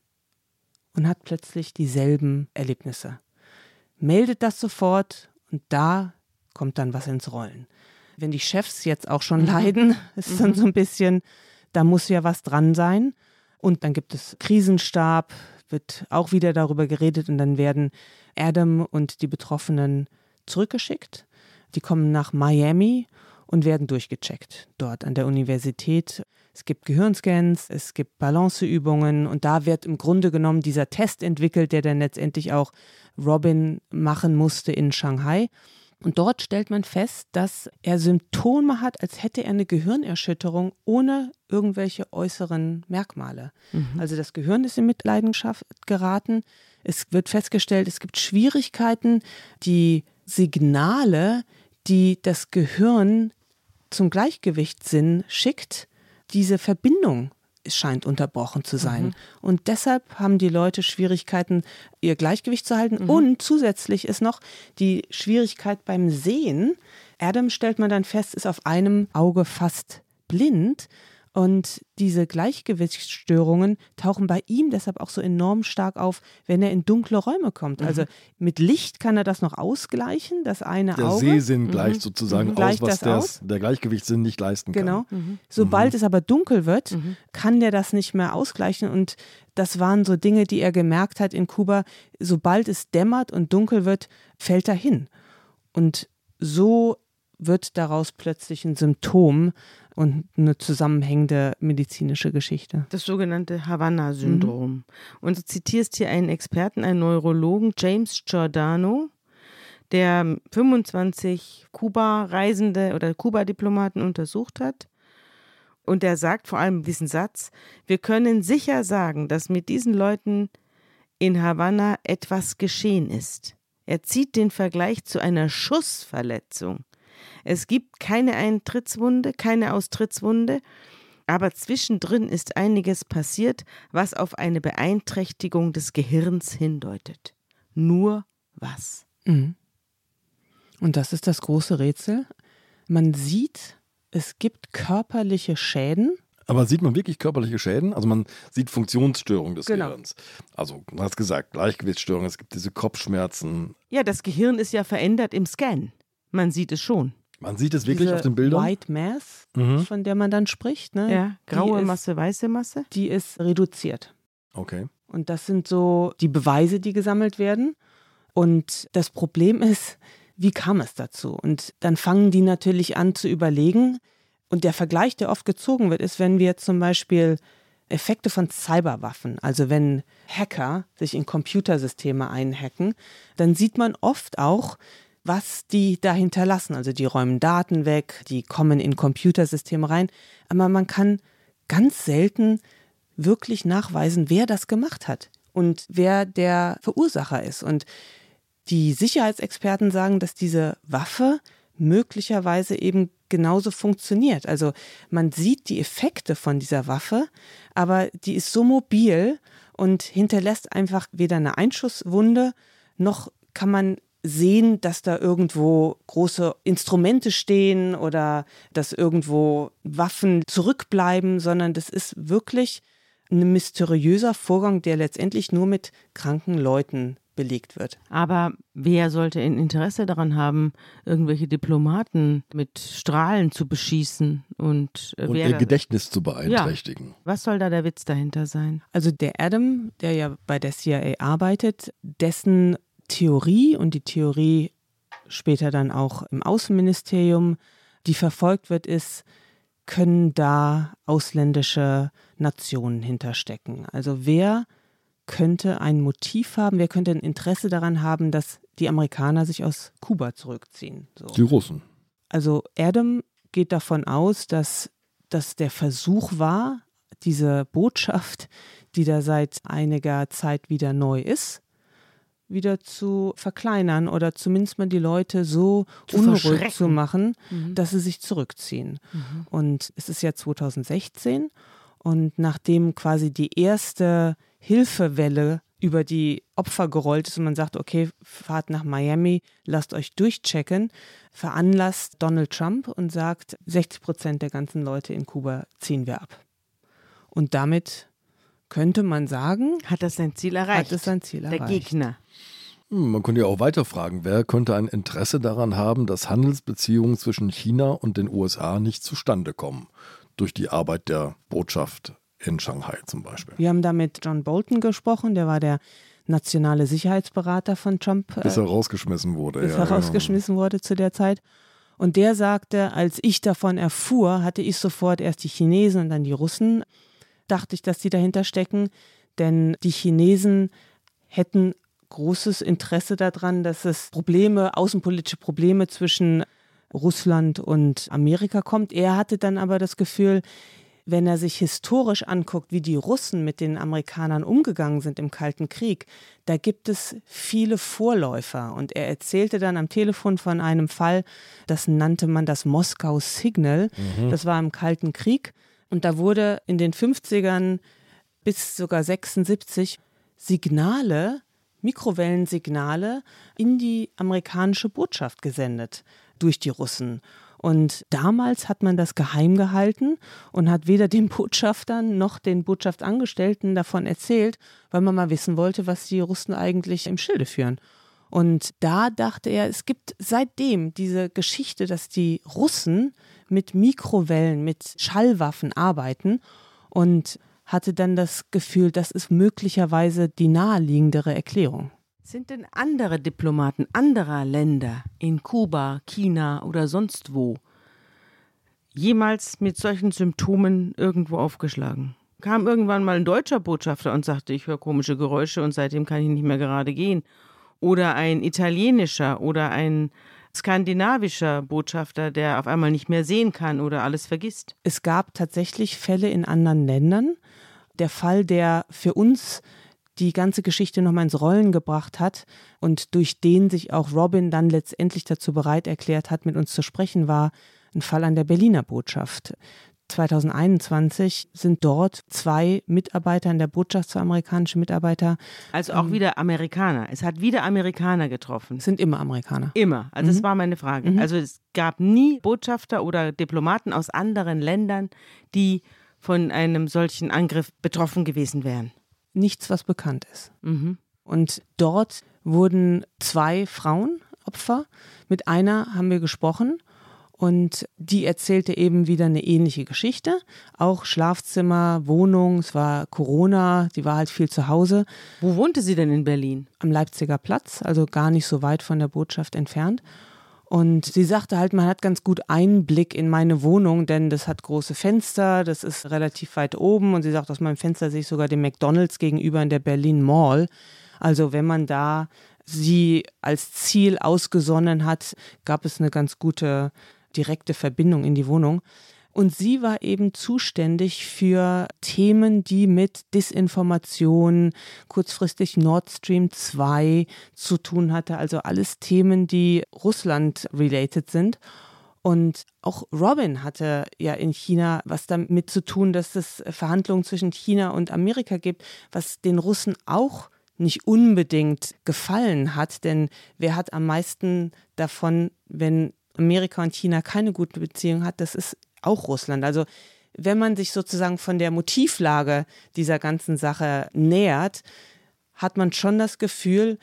und hat plötzlich dieselben Erlebnisse. Meldet das sofort und da kommt dann was ins Rollen. Wenn die Chefs jetzt auch schon leiden, ist dann mhm. so ein bisschen, da muss ja was dran sein. Und dann gibt es Krisenstab, wird auch wieder darüber geredet und dann werden Adam und die Betroffenen zurückgeschickt. Die kommen nach Miami und werden durchgecheckt dort an der Universität. Es gibt Gehirnscans, es gibt Balanceübungen und da wird im Grunde genommen dieser Test entwickelt, der dann letztendlich auch Robin machen musste in Shanghai. Und dort stellt man fest, dass er Symptome hat, als hätte er eine Gehirnerschütterung ohne irgendwelche äußeren Merkmale. Mhm. Also das Gehirn ist in Mitleidenschaft geraten. Es wird festgestellt, es gibt Schwierigkeiten, die Signale, die das Gehirn zum Gleichgewichtssinn schickt, diese Verbindung scheint unterbrochen zu sein. Mhm. Und deshalb haben die Leute Schwierigkeiten, ihr Gleichgewicht zu halten. Mhm. Und zusätzlich ist noch die Schwierigkeit beim Sehen. Adam stellt man dann fest, ist auf einem Auge fast blind. Und diese Gleichgewichtsstörungen tauchen bei ihm deshalb auch so enorm stark auf, wenn er in dunkle Räume kommt. Mhm. Also mit Licht kann er das noch ausgleichen, das eine der Auge. Der Sehsinn gleicht mhm. sozusagen mhm. aus, was der, aus. der Gleichgewichtssinn nicht leisten genau. kann. Genau. Sobald mhm. es aber dunkel wird, mhm. kann der das nicht mehr ausgleichen. Und das waren so Dinge, die er gemerkt hat in Kuba. Sobald es dämmert und dunkel wird, fällt er hin. Und so wird daraus plötzlich ein Symptom und eine zusammenhängende medizinische Geschichte. Das sogenannte Havanna-Syndrom. Mhm. Und du zitierst hier einen Experten, einen Neurologen, James Giordano, der 25 Kuba-Reisende oder Kuba-Diplomaten untersucht hat. Und der sagt vor allem diesen Satz, wir können sicher sagen, dass mit diesen Leuten in Havanna etwas geschehen ist. Er zieht den Vergleich zu einer Schussverletzung. Es gibt keine Eintrittswunde, keine Austrittswunde, aber zwischendrin ist einiges passiert, was auf eine Beeinträchtigung des Gehirns hindeutet. Nur was? Mhm. Und das ist das große Rätsel. Man sieht, es gibt körperliche Schäden. Aber sieht man wirklich körperliche Schäden? Also man sieht Funktionsstörungen des genau. Gehirns. Also du hast gesagt, Gleichgewichtsstörungen, es gibt diese Kopfschmerzen. Ja, das Gehirn ist ja verändert im Scan. Man sieht es schon. Man sieht es wirklich Diese auf den Bildern. White Mass, mhm. von der man dann spricht. Ne? Ja, graue ist, Masse, weiße Masse. Die ist reduziert. Okay. Und das sind so die Beweise, die gesammelt werden. Und das Problem ist, wie kam es dazu? Und dann fangen die natürlich an zu überlegen. Und der Vergleich, der oft gezogen wird, ist, wenn wir zum Beispiel Effekte von Cyberwaffen, also wenn Hacker sich in Computersysteme einhacken, dann sieht man oft auch, was die da hinterlassen. Also die räumen Daten weg, die kommen in Computersysteme rein, aber man kann ganz selten wirklich nachweisen, wer das gemacht hat und wer der Verursacher ist. Und die Sicherheitsexperten sagen, dass diese Waffe möglicherweise eben genauso funktioniert. Also man sieht die Effekte von dieser Waffe, aber die ist so mobil und hinterlässt einfach weder eine Einschusswunde noch kann man sehen, dass da irgendwo große Instrumente stehen oder dass irgendwo Waffen zurückbleiben, sondern das ist wirklich ein mysteriöser Vorgang, der letztendlich nur mit kranken Leuten belegt wird. Aber wer sollte ein Interesse daran haben, irgendwelche Diplomaten mit Strahlen zu beschießen und, äh, und ihr Gedächtnis zu beeinträchtigen? Ja. Was soll da der Witz dahinter sein? Also der Adam, der ja bei der CIA arbeitet, dessen Theorie und die Theorie später dann auch im Außenministerium, die verfolgt wird, ist, können da ausländische Nationen hinterstecken. Also wer könnte ein Motiv haben, wer könnte ein Interesse daran haben, dass die Amerikaner sich aus Kuba zurückziehen? So. Die Russen. Also Adam geht davon aus, dass das der Versuch war, diese Botschaft, die da seit einiger Zeit wieder neu ist, wieder zu verkleinern oder zumindest mal die Leute so zu unruhig zu machen, mhm. dass sie sich zurückziehen. Mhm. Und es ist ja 2016 und nachdem quasi die erste Hilfewelle über die Opfer gerollt ist und man sagt, okay, fahrt nach Miami, lasst euch durchchecken, veranlasst Donald Trump und sagt, 60 Prozent der ganzen Leute in Kuba ziehen wir ab. Und damit könnte man sagen, hat das sein Ziel erreicht. Hat es sein Ziel erreicht. Der Gegner. Hm, man könnte ja auch weiter fragen, wer könnte ein Interesse daran haben, dass Handelsbeziehungen zwischen China und den USA nicht zustande kommen? Durch die Arbeit der Botschaft in Shanghai zum Beispiel. Wir haben da mit John Bolton gesprochen, der war der nationale Sicherheitsberater von Trump. Bis er rausgeschmissen wurde. Bis ja, er rausgeschmissen wurde zu der Zeit. Und der sagte, als ich davon erfuhr, hatte ich sofort erst die Chinesen und dann die Russen, dachte ich, dass die dahinter stecken. Denn die Chinesen hätten großes Interesse daran, dass es Probleme, außenpolitische Probleme zwischen Russland und Amerika kommt. Er hatte dann aber das Gefühl, wenn er sich historisch anguckt, wie die Russen mit den Amerikanern umgegangen sind im Kalten Krieg, da gibt es viele Vorläufer. Und er erzählte dann am Telefon von einem Fall, das nannte man das Moskau Signal. Mhm. Das war im Kalten Krieg. Und da wurde in den 50ern bis sogar 76 Signale, Mikrowellensignale in die amerikanische Botschaft gesendet durch die Russen. Und damals hat man das geheim gehalten und hat weder den Botschaftern noch den Botschaftsangestellten davon erzählt, weil man mal wissen wollte, was die Russen eigentlich im Schilde führen. Und da dachte er, es gibt seitdem diese Geschichte, dass die Russen mit Mikrowellen, mit Schallwaffen arbeiten und hatte dann das Gefühl, das ist möglicherweise die naheliegendere Erklärung. Sind denn andere Diplomaten anderer Länder in Kuba, China oder sonst wo jemals mit solchen Symptomen irgendwo aufgeschlagen? Kam irgendwann mal ein deutscher Botschafter und sagte, ich höre komische Geräusche und seitdem kann ich nicht mehr gerade gehen. Oder ein italienischer oder ein skandinavischer Botschafter, der auf einmal nicht mehr sehen kann oder alles vergisst. Es gab tatsächlich Fälle in anderen Ländern. Der Fall, der für uns die ganze Geschichte nochmal ins Rollen gebracht hat und durch den sich auch Robin dann letztendlich dazu bereit erklärt hat, mit uns zu sprechen, war ein Fall an der Berliner Botschaft. 2021 sind dort zwei Mitarbeiter in der Botschaft, zwei amerikanische Mitarbeiter. Also auch ähm, wieder Amerikaner. Es hat wieder Amerikaner getroffen. Sind immer Amerikaner. Immer. Also mhm. das war meine Frage. Mhm. Also es gab nie Botschafter oder Diplomaten aus anderen Ländern, die von einem solchen Angriff betroffen gewesen wären nichts, was bekannt ist. Mhm. Und dort wurden zwei Frauen Opfer. Mit einer haben wir gesprochen und die erzählte eben wieder eine ähnliche Geschichte. Auch Schlafzimmer, Wohnung, es war Corona, sie war halt viel zu Hause. Wo wohnte sie denn in Berlin? Am Leipziger Platz, also gar nicht so weit von der Botschaft entfernt. Und sie sagte halt, man hat ganz gut Einblick in meine Wohnung, denn das hat große Fenster, das ist relativ weit oben. Und sie sagt, aus meinem Fenster sehe ich sogar den McDonalds gegenüber in der Berlin Mall. Also wenn man da sie als Ziel ausgesonnen hat, gab es eine ganz gute direkte Verbindung in die Wohnung. Und sie war eben zuständig für Themen, die mit Disinformation, kurzfristig Nord Stream 2 zu tun hatte. Also alles Themen, die Russland-related sind. Und auch Robin hatte ja in China was damit zu tun, dass es Verhandlungen zwischen China und Amerika gibt, was den Russen auch nicht unbedingt gefallen hat. Denn wer hat am meisten davon, wenn Amerika und China keine gute Beziehung hat? Das ist auch Russland. Also wenn man sich sozusagen von der Motivlage dieser ganzen Sache nähert, hat man schon das Gefühl,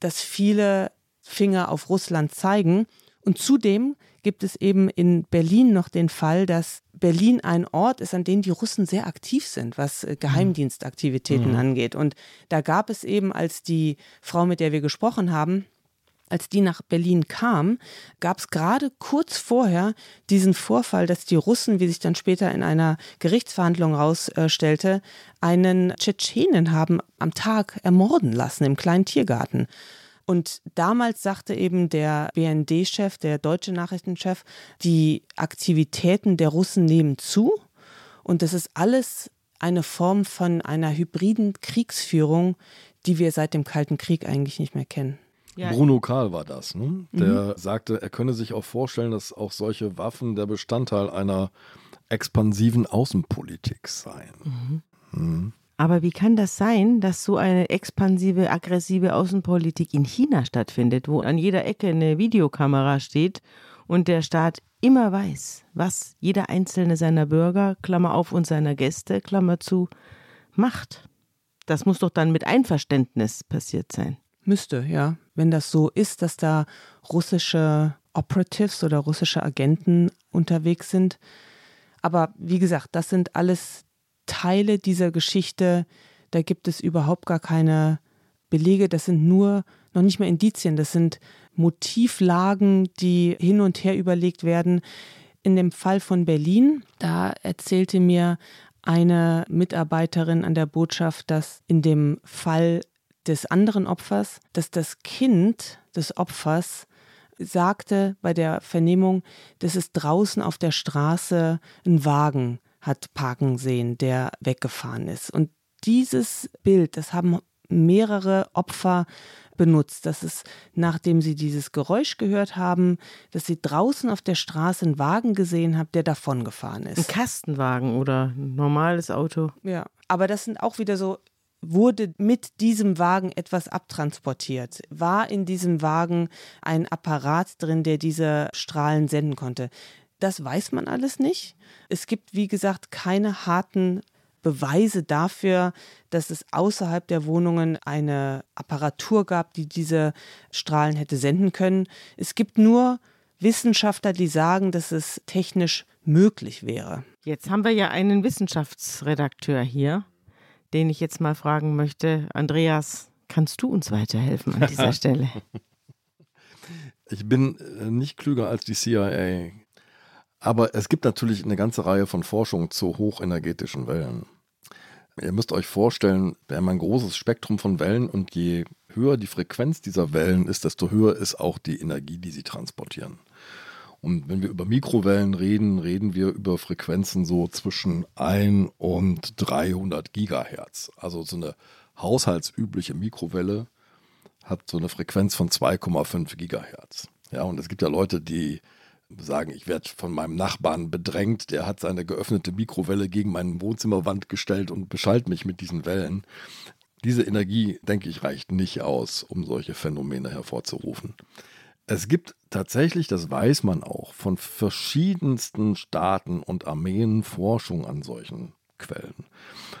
dass viele Finger auf Russland zeigen. Und zudem gibt es eben in Berlin noch den Fall, dass Berlin ein Ort ist, an dem die Russen sehr aktiv sind, was äh, Geheimdienstaktivitäten mhm. angeht. Und da gab es eben, als die Frau, mit der wir gesprochen haben, als die nach Berlin kam, gab es gerade kurz vorher diesen Vorfall, dass die Russen, wie sich dann später in einer Gerichtsverhandlung herausstellte, einen Tschetschenen haben am Tag ermorden lassen im kleinen Tiergarten. Und damals sagte eben der BND-Chef, der deutsche Nachrichtenchef, die Aktivitäten der Russen nehmen zu. Und das ist alles eine Form von einer hybriden Kriegsführung, die wir seit dem Kalten Krieg eigentlich nicht mehr kennen. Ja. Bruno Karl war das, ne? der mhm. sagte, er könne sich auch vorstellen, dass auch solche Waffen der Bestandteil einer expansiven Außenpolitik seien. Mhm. Mhm. Aber wie kann das sein, dass so eine expansive, aggressive Außenpolitik in China stattfindet, wo an jeder Ecke eine Videokamera steht und der Staat immer weiß, was jeder einzelne seiner Bürger, Klammer auf, und seiner Gäste, Klammer zu, macht? Das muss doch dann mit Einverständnis passiert sein. Müsste, ja. Wenn das so ist, dass da russische Operatives oder russische Agenten unterwegs sind. Aber wie gesagt, das sind alles Teile dieser Geschichte, da gibt es überhaupt gar keine Belege, das sind nur noch nicht mal Indizien, das sind Motivlagen, die hin und her überlegt werden. In dem Fall von Berlin, da erzählte mir eine Mitarbeiterin an der Botschaft, dass in dem Fall des anderen Opfers, dass das Kind des Opfers sagte bei der Vernehmung, dass es draußen auf der Straße einen Wagen hat parken sehen, der weggefahren ist. Und dieses Bild, das haben mehrere Opfer benutzt. Das ist, nachdem sie dieses Geräusch gehört haben, dass sie draußen auf der Straße einen Wagen gesehen haben, der davongefahren ist. Ein Kastenwagen oder ein normales Auto. Ja, aber das sind auch wieder so wurde mit diesem Wagen etwas abtransportiert? War in diesem Wagen ein Apparat drin, der diese Strahlen senden konnte? Das weiß man alles nicht. Es gibt, wie gesagt, keine harten Beweise dafür, dass es außerhalb der Wohnungen eine Apparatur gab, die diese Strahlen hätte senden können. Es gibt nur Wissenschaftler, die sagen, dass es technisch möglich wäre. Jetzt haben wir ja einen Wissenschaftsredakteur hier, den ich jetzt mal fragen möchte. Andreas, kannst du uns weiterhelfen an dieser Stelle? Ich bin äh, nicht klüger als die CIA. Aber es gibt natürlich eine ganze Reihe von Forschungen zu hochenergetischen Wellen. Ihr müsst euch vorstellen, wir haben ein großes Spektrum von Wellen und je höher die Frequenz dieser Wellen ist, desto höher ist auch die Energie, die sie transportieren. Und wenn wir über Mikrowellen reden, reden wir über Frequenzen so zwischen 1 und 300 Gigahertz. Also so eine haushaltsübliche Mikrowelle hat so eine Frequenz von 2,5 Gigahertz. Ja, und es gibt ja Leute, die sagen, ich werde von meinem Nachbarn bedrängt, der hat seine geöffnete Mikrowelle gegen meine Wohnzimmerwand gestellt und beschallt mich mit diesen Wellen. Diese Energie, denke ich, reicht nicht aus, um solche Phänomene hervorzurufen. Es gibt tatsächlich, das weiß man auch, von verschiedensten Staaten und Armeen Forschung an solchen Quellen.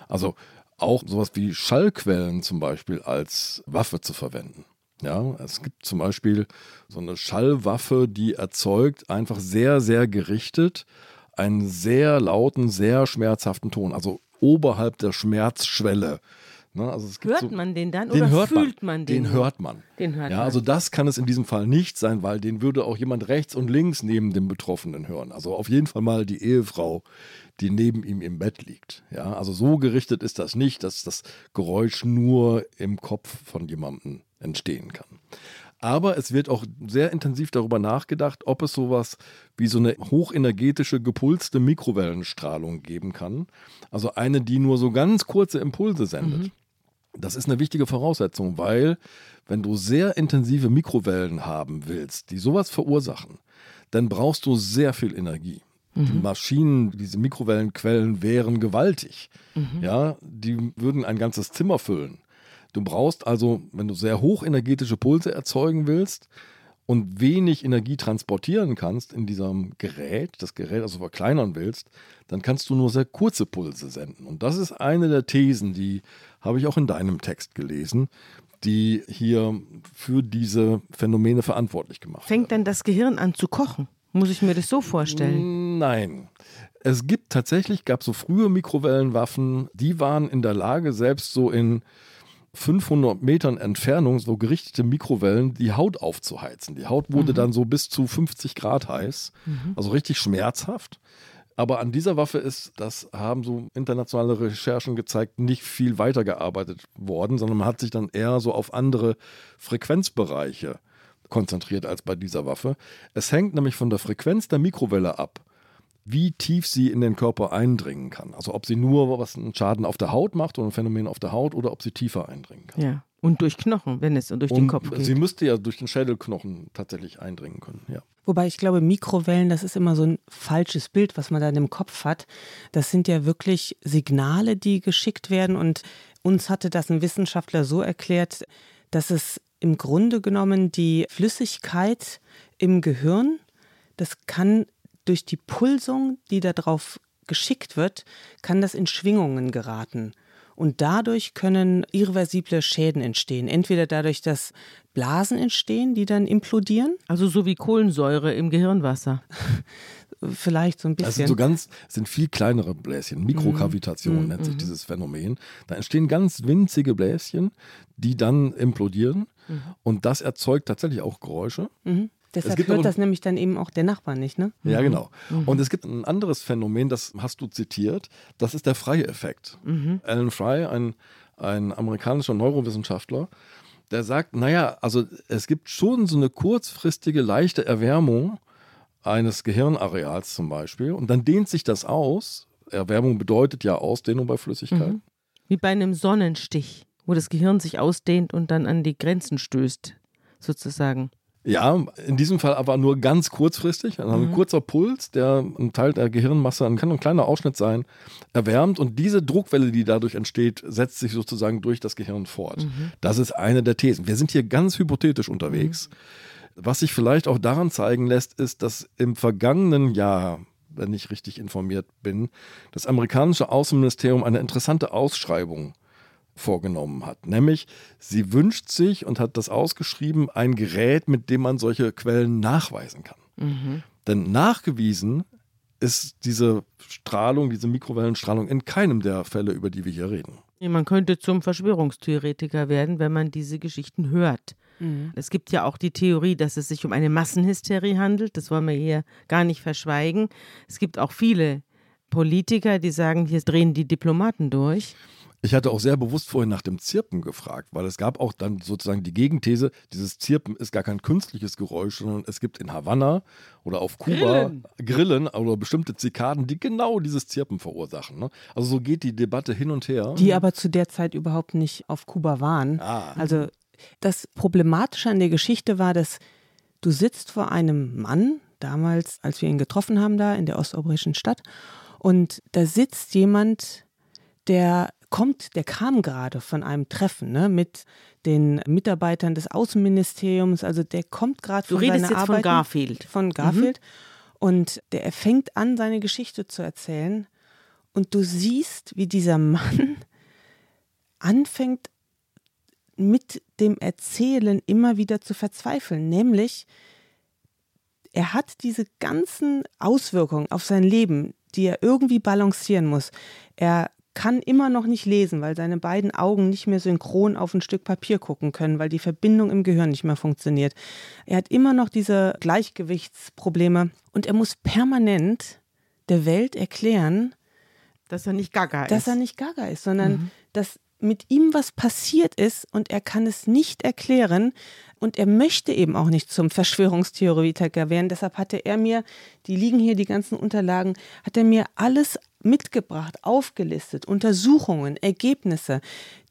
Also auch sowas wie Schallquellen zum Beispiel als Waffe zu verwenden. Ja, es gibt zum Beispiel so eine Schallwaffe, die erzeugt einfach sehr, sehr gerichtet einen sehr lauten, sehr schmerzhaften Ton, also oberhalb der Schmerzschwelle. Ne, also hört so, man den dann den oder fühlt man, man den? Den hört man. Den hört ja, man. Also das kann es in diesem Fall nicht sein, weil den würde auch jemand rechts und links neben dem Betroffenen hören. Also auf jeden Fall mal die Ehefrau, die neben ihm im Bett liegt. Ja, also so gerichtet ist das nicht, dass das Geräusch nur im Kopf von jemandem entstehen kann. Aber es wird auch sehr intensiv darüber nachgedacht, ob es sowas wie so eine hochenergetische gepulste Mikrowellenstrahlung geben kann. Also eine, die nur so ganz kurze Impulse sendet. Mhm. Das ist eine wichtige Voraussetzung, weil wenn du sehr intensive Mikrowellen haben willst, die sowas verursachen, dann brauchst du sehr viel Energie. Mhm. Die Maschinen, diese Mikrowellenquellen wären gewaltig. Mhm. Ja, die würden ein ganzes Zimmer füllen. Du brauchst also, wenn du sehr hochenergetische Pulse erzeugen willst und wenig Energie transportieren kannst in diesem Gerät, das Gerät also verkleinern willst, dann kannst du nur sehr kurze Pulse senden. Und das ist eine der Thesen, die habe ich auch in deinem Text gelesen, die hier für diese Phänomene verantwortlich gemacht Fängt werden. dann das Gehirn an zu kochen? Muss ich mir das so vorstellen? Nein. Es gibt tatsächlich, gab so frühe Mikrowellenwaffen, die waren in der Lage, selbst so in 500 Metern Entfernung so gerichtete Mikrowellen die Haut aufzuheizen. Die Haut wurde mhm. dann so bis zu 50 Grad heiß, mhm. also richtig schmerzhaft. Aber an dieser Waffe ist, das haben so internationale Recherchen gezeigt, nicht viel weitergearbeitet worden, sondern man hat sich dann eher so auf andere Frequenzbereiche konzentriert als bei dieser Waffe. Es hängt nämlich von der Frequenz der Mikrowelle ab, wie tief sie in den Körper eindringen kann. Also ob sie nur was einen Schaden auf der Haut macht oder ein Phänomen auf der Haut oder ob sie tiefer eindringen kann. Ja. Und durch Knochen, wenn es durch und den Kopf geht. Sie müsste ja durch den Schädelknochen tatsächlich eindringen können, ja. Wobei ich glaube, Mikrowellen, das ist immer so ein falsches Bild, was man da im Kopf hat. Das sind ja wirklich Signale, die geschickt werden. Und uns hatte das ein Wissenschaftler so erklärt, dass es im Grunde genommen die Flüssigkeit im Gehirn, das kann durch die Pulsung, die darauf geschickt wird, kann das in Schwingungen geraten. Und dadurch können irreversible Schäden entstehen. Entweder dadurch, dass Blasen entstehen, die dann implodieren. Also so wie Kohlensäure im Gehirnwasser. Vielleicht so ein bisschen. Das sind so ganz, sind viel kleinere Bläschen. Mikrokavitation mm, nennt sich mm. dieses Phänomen. Da entstehen ganz winzige Bläschen, die dann implodieren. Mm. Und das erzeugt tatsächlich auch Geräusche. Mhm. Deshalb hört das nämlich dann eben auch der Nachbar nicht, ne? Ja, genau. Mhm. Und es gibt ein anderes Phänomen, das hast du zitiert, das ist der Frey-Effekt. Mhm. Alan Fry, ein, ein amerikanischer Neurowissenschaftler, der sagt, naja, also es gibt schon so eine kurzfristige leichte Erwärmung eines Gehirnareals zum Beispiel und dann dehnt sich das aus. Erwärmung bedeutet ja Ausdehnung bei Flüssigkeit. Mhm. Wie bei einem Sonnenstich, wo das Gehirn sich ausdehnt und dann an die Grenzen stößt, sozusagen. Ja, in diesem Fall aber nur ganz kurzfristig. Also ein mhm. kurzer Puls, der ein Teil der Gehirnmasse, kann ein kleiner Ausschnitt sein, erwärmt und diese Druckwelle, die dadurch entsteht, setzt sich sozusagen durch das Gehirn fort. Mhm. Das ist eine der Thesen. Wir sind hier ganz hypothetisch unterwegs. Mhm. Was sich vielleicht auch daran zeigen lässt, ist, dass im vergangenen Jahr, wenn ich richtig informiert bin, das amerikanische Außenministerium eine interessante Ausschreibung vorgenommen hat. Nämlich, sie wünscht sich und hat das ausgeschrieben, ein Gerät, mit dem man solche Quellen nachweisen kann. Mhm. Denn nachgewiesen ist diese Strahlung, diese Mikrowellenstrahlung in keinem der Fälle, über die wir hier reden. Man könnte zum Verschwörungstheoretiker werden, wenn man diese Geschichten hört. Mhm. Es gibt ja auch die Theorie, dass es sich um eine Massenhysterie handelt. Das wollen wir hier gar nicht verschweigen. Es gibt auch viele Politiker, die sagen, hier drehen die Diplomaten durch. Ich hatte auch sehr bewusst vorhin nach dem Zirpen gefragt, weil es gab auch dann sozusagen die Gegenthese, dieses Zirpen ist gar kein künstliches Geräusch, sondern es gibt in Havanna oder auf Kuba Grillen, Grillen oder bestimmte Zikaden, die genau dieses Zirpen verursachen. Ne? Also so geht die Debatte hin und her. Die aber zu der Zeit überhaupt nicht auf Kuba waren. Ah. Also das Problematische an der Geschichte war, dass du sitzt vor einem Mann, damals, als wir ihn getroffen haben da in der osteuropäischen Stadt, und da sitzt jemand, der kommt, der kam gerade von einem Treffen ne, mit den Mitarbeitern des Außenministeriums. Also der kommt gerade von seiner jetzt Arbeit. von Garfield. Von Garfield. Mhm. Und der fängt an, seine Geschichte zu erzählen. Und du siehst, wie dieser Mann anfängt, mit dem Erzählen immer wieder zu verzweifeln. Nämlich, er hat diese ganzen Auswirkungen auf sein Leben, die er irgendwie balancieren muss. Er kann immer noch nicht lesen, weil seine beiden Augen nicht mehr synchron auf ein Stück Papier gucken können, weil die Verbindung im Gehirn nicht mehr funktioniert. Er hat immer noch diese Gleichgewichtsprobleme und er muss permanent der Welt erklären, dass er nicht gaga ist. Dass er nicht gaga ist, sondern mhm. dass mit ihm was passiert ist und er kann es nicht erklären und er möchte eben auch nicht zum Verschwörungstheoretiker werden. Deshalb hatte er mir, die liegen hier, die ganzen Unterlagen, hat er mir alles mitgebracht, aufgelistet, Untersuchungen, Ergebnisse.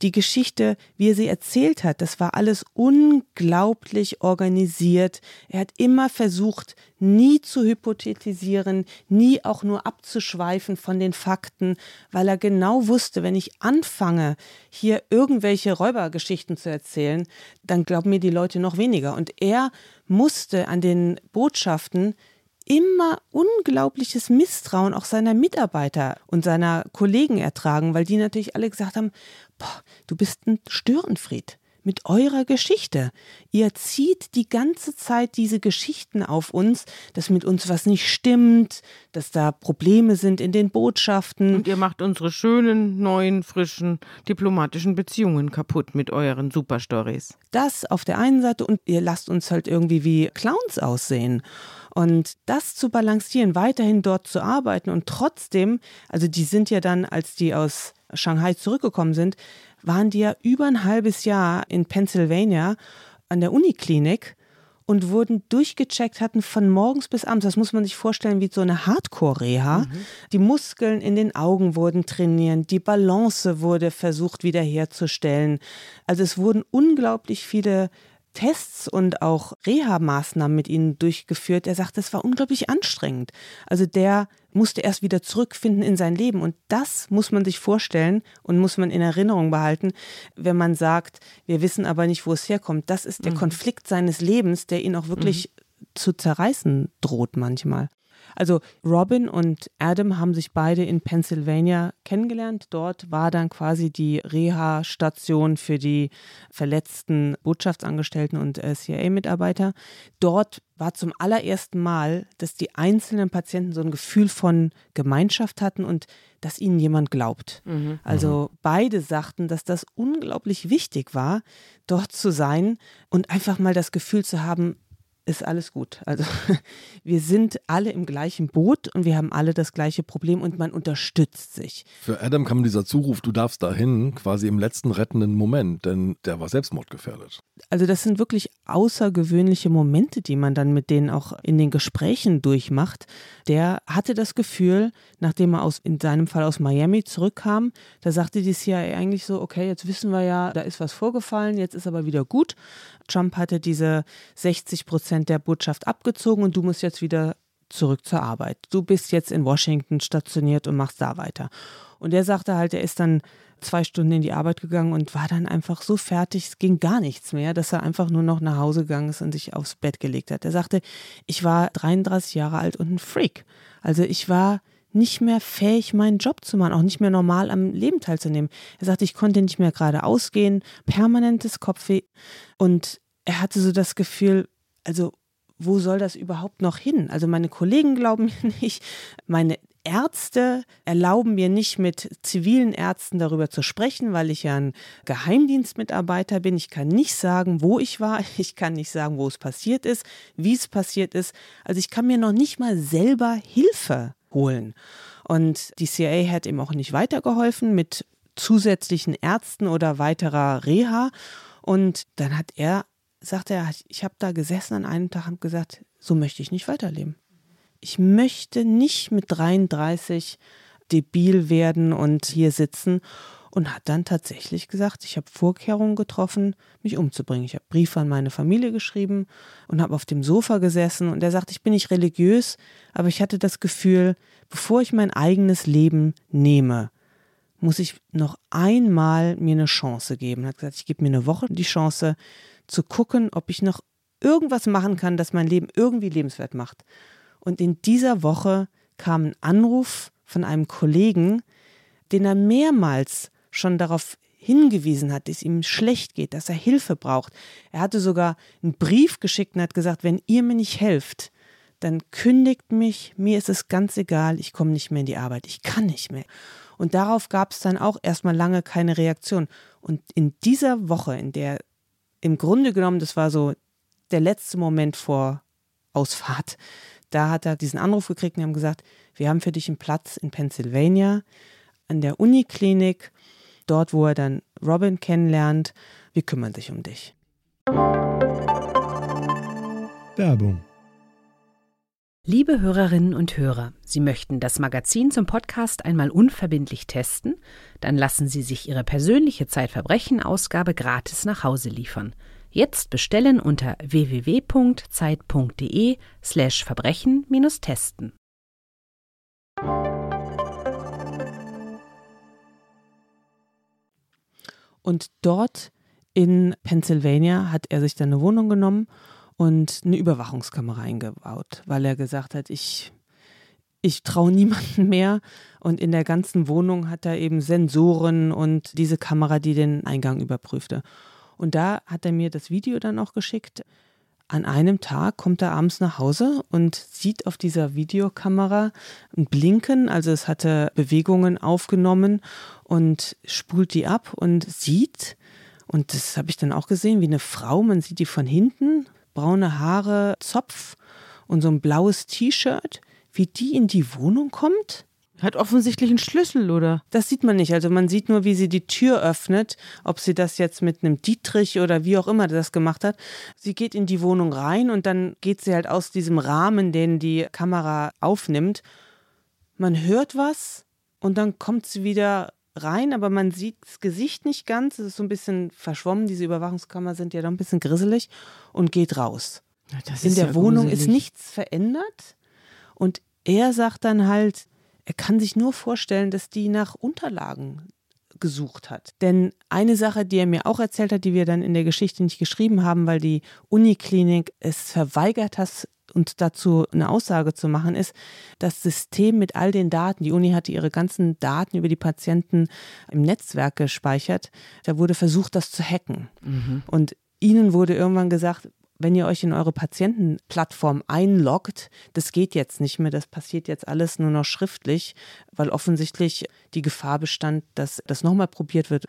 Die Geschichte, wie er sie erzählt hat, das war alles unglaublich organisiert. Er hat immer versucht, nie zu hypothetisieren, nie auch nur abzuschweifen von den Fakten, weil er genau wusste, wenn ich anfange, hier irgendwelche Räubergeschichten zu erzählen, dann glauben mir die Leute noch weniger. Und er musste an den Botschaften immer unglaubliches Misstrauen auch seiner Mitarbeiter und seiner Kollegen ertragen, weil die natürlich alle gesagt haben, boah, du bist ein Störenfried mit eurer Geschichte. Ihr zieht die ganze Zeit diese Geschichten auf uns, dass mit uns was nicht stimmt, dass da Probleme sind in den Botschaften. Und ihr macht unsere schönen, neuen, frischen diplomatischen Beziehungen kaputt mit euren Superstories. Das auf der einen Seite und ihr lasst uns halt irgendwie wie Clowns aussehen. Und das zu balancieren, weiterhin dort zu arbeiten und trotzdem, also die sind ja dann, als die aus Shanghai zurückgekommen sind, waren die ja über ein halbes Jahr in Pennsylvania an der Uniklinik und wurden durchgecheckt, hatten von morgens bis abends, das muss man sich vorstellen wie so eine Hardcore-Reha. Mhm. Die Muskeln in den Augen wurden trainiert, die Balance wurde versucht wiederherzustellen. Also es wurden unglaublich viele Tests und auch Reha-Maßnahmen mit ihnen durchgeführt. Er sagt, das war unglaublich anstrengend. Also der musste erst wieder zurückfinden in sein Leben. Und das muss man sich vorstellen und muss man in Erinnerung behalten, wenn man sagt, wir wissen aber nicht, wo es herkommt. Das ist der mhm. Konflikt seines Lebens, der ihn auch wirklich mhm. zu zerreißen droht manchmal. Also Robin und Adam haben sich beide in Pennsylvania kennengelernt. Dort war dann quasi die Reha-Station für die verletzten Botschaftsangestellten und äh, CIA-Mitarbeiter. Dort war zum allerersten Mal, dass die einzelnen Patienten so ein Gefühl von Gemeinschaft hatten und dass ihnen jemand glaubt. Mhm. Also beide sagten, dass das unglaublich wichtig war, dort zu sein und einfach mal das Gefühl zu haben, ist alles gut. Also wir sind alle im gleichen Boot und wir haben alle das gleiche Problem und man unterstützt sich. Für Adam kam dieser Zuruf, du darfst dahin, quasi im letzten rettenden Moment, denn der war selbstmordgefährdet. Also das sind wirklich außergewöhnliche Momente, die man dann mit denen auch in den Gesprächen durchmacht. Der hatte das Gefühl, nachdem er aus, in seinem Fall aus Miami zurückkam, da sagte die CIA eigentlich so, okay, jetzt wissen wir ja, da ist was vorgefallen, jetzt ist aber wieder gut. Trump hatte diese 60 Prozent der Botschaft abgezogen und du musst jetzt wieder zurück zur Arbeit. Du bist jetzt in Washington stationiert und machst da weiter. Und er sagte halt, er ist dann zwei Stunden in die Arbeit gegangen und war dann einfach so fertig, es ging gar nichts mehr, dass er einfach nur noch nach Hause gegangen ist und sich aufs Bett gelegt hat. Er sagte, ich war 33 Jahre alt und ein Freak. Also ich war nicht mehr fähig, meinen Job zu machen, auch nicht mehr normal am Leben teilzunehmen. Er sagte, ich konnte nicht mehr gerade ausgehen, permanentes Kopfweh. Und er hatte so das Gefühl, also wo soll das überhaupt noch hin? Also meine Kollegen glauben mir nicht, meine Ärzte erlauben mir nicht mit zivilen Ärzten darüber zu sprechen, weil ich ja ein Geheimdienstmitarbeiter bin. Ich kann nicht sagen, wo ich war. Ich kann nicht sagen, wo es passiert ist, wie es passiert ist. Also ich kann mir noch nicht mal selber Hilfe holen. Und die CIA hat ihm auch nicht weitergeholfen mit zusätzlichen Ärzten oder weiterer Reha. Und dann hat er, sagt er, ich habe da gesessen an einem Tag und gesagt, so möchte ich nicht weiterleben. Ich möchte nicht mit 33 debil werden und hier sitzen und hat dann tatsächlich gesagt, ich habe Vorkehrungen getroffen, mich umzubringen. Ich habe Briefe an meine Familie geschrieben und habe auf dem Sofa gesessen und er sagt, ich bin nicht religiös, aber ich hatte das Gefühl, bevor ich mein eigenes Leben nehme, muss ich noch einmal mir eine Chance geben. Er hat gesagt, ich gebe mir eine Woche die Chance zu gucken, ob ich noch irgendwas machen kann, das mein Leben irgendwie lebenswert macht. Und in dieser Woche kam ein Anruf von einem Kollegen, den er mehrmals schon darauf hingewiesen hat, dass ihm schlecht geht, dass er Hilfe braucht. Er hatte sogar einen Brief geschickt und hat gesagt, wenn ihr mir nicht helft, dann kündigt mich, mir ist es ganz egal, ich komme nicht mehr in die Arbeit, ich kann nicht mehr. Und darauf gab es dann auch erstmal lange keine Reaktion. Und in dieser Woche, in der im Grunde genommen, das war so der letzte Moment vor Ausfahrt, da hat er diesen Anruf gekriegt und haben gesagt, wir haben für dich einen Platz in Pennsylvania an der Uniklinik, dort wo er dann Robin kennenlernt. Wir kümmern sich um dich. Werbung Liebe Hörerinnen und Hörer, Sie möchten das Magazin zum Podcast einmal unverbindlich testen? Dann lassen Sie sich Ihre persönliche Zeitverbrechen-Ausgabe gratis nach Hause liefern. Jetzt bestellen unter www.zeit.de slash Verbrechen-testen. Und dort in Pennsylvania hat er sich dann eine Wohnung genommen und eine Überwachungskamera eingebaut, weil er gesagt hat, ich, ich traue niemanden mehr. Und in der ganzen Wohnung hat er eben Sensoren und diese Kamera, die den Eingang überprüfte. Und da hat er mir das Video dann auch geschickt. An einem Tag kommt er abends nach Hause und sieht auf dieser Videokamera ein Blinken, also es hatte Bewegungen aufgenommen und spult die ab und sieht, und das habe ich dann auch gesehen, wie eine Frau, man sieht die von hinten braune Haare, Zopf und so ein blaues T-Shirt, wie die in die Wohnung kommt? Hat offensichtlich einen Schlüssel, oder? Das sieht man nicht. Also man sieht nur, wie sie die Tür öffnet, ob sie das jetzt mit einem Dietrich oder wie auch immer das gemacht hat. Sie geht in die Wohnung rein und dann geht sie halt aus diesem Rahmen, den die Kamera aufnimmt. Man hört was und dann kommt sie wieder rein, aber man sieht das Gesicht nicht ganz. Es ist so ein bisschen verschwommen. Diese Überwachungskammer sind ja doch ein bisschen grisselig und geht raus. In der ja Wohnung gruselig. ist nichts verändert und er sagt dann halt, er kann sich nur vorstellen, dass die nach Unterlagen gesucht hat. Denn eine Sache, die er mir auch erzählt hat, die wir dann in der Geschichte nicht geschrieben haben, weil die Uniklinik es verweigert hat, uns dazu eine Aussage zu machen, ist, das System mit all den Daten, die Uni hatte ihre ganzen Daten über die Patienten im Netzwerk gespeichert, da wurde versucht, das zu hacken. Und ihnen wurde irgendwann gesagt, wenn ihr euch in eure Patientenplattform einloggt, das geht jetzt nicht mehr, das passiert jetzt alles nur noch schriftlich, weil offensichtlich die Gefahr bestand, dass das nochmal probiert wird.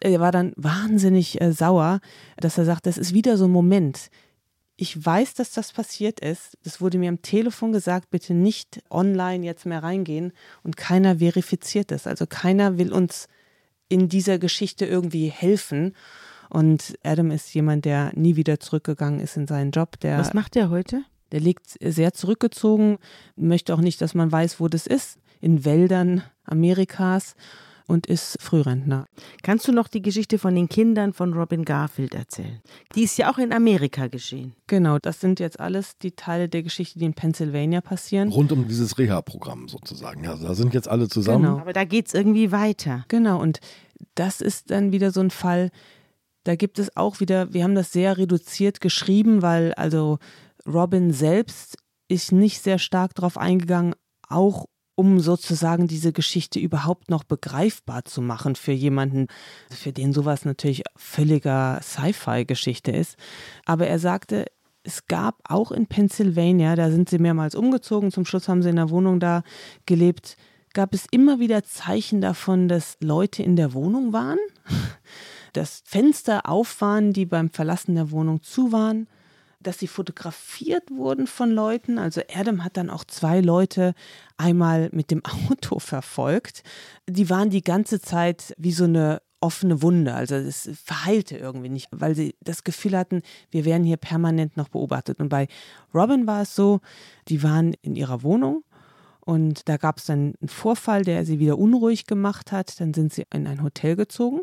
Er war dann wahnsinnig äh, sauer, dass er sagt, das ist wieder so ein Moment. Ich weiß, dass das passiert ist. Das wurde mir am Telefon gesagt, bitte nicht online jetzt mehr reingehen. Und keiner verifiziert das. Also keiner will uns in dieser Geschichte irgendwie helfen. Und Adam ist jemand, der nie wieder zurückgegangen ist in seinen Job. Der, Was macht der heute? der lebt sehr zurückgezogen, möchte auch nicht, dass man weiß, wo das ist. In Wäldern Amerikas und ist Frührentner. Kannst du noch die Geschichte von den Kindern von Robin Garfield erzählen? Die ist ja auch in Amerika geschehen. Genau, das sind jetzt alles die Teile der Geschichte, die in Pennsylvania passieren. Rund um dieses Reha-Programm sozusagen. Ja, da sind jetzt alle zusammen. Genau. Aber da geht es irgendwie weiter. Genau, und das ist dann wieder so ein Fall, da gibt es auch wieder, wir haben das sehr reduziert geschrieben, weil also Robin selbst ist nicht sehr stark darauf eingegangen, auch um sozusagen diese Geschichte überhaupt noch begreifbar zu machen für jemanden, für den sowas natürlich völliger Sci-Fi-Geschichte ist. Aber er sagte, es gab auch in Pennsylvania, da sind sie mehrmals umgezogen, zum Schluss haben sie in der Wohnung da gelebt, gab es immer wieder Zeichen davon, dass Leute in der Wohnung waren, dass Fenster auf waren, die beim Verlassen der Wohnung zu waren, dass sie fotografiert wurden von Leuten. Also Adam hat dann auch zwei Leute einmal mit dem Auto verfolgt. Die waren die ganze Zeit wie so eine offene Wunde. Also es verheilte irgendwie nicht, weil sie das Gefühl hatten, wir werden hier permanent noch beobachtet. Und bei Robin war es so, die waren in ihrer Wohnung und da gab es dann einen Vorfall, der sie wieder unruhig gemacht hat. Dann sind sie in ein Hotel gezogen.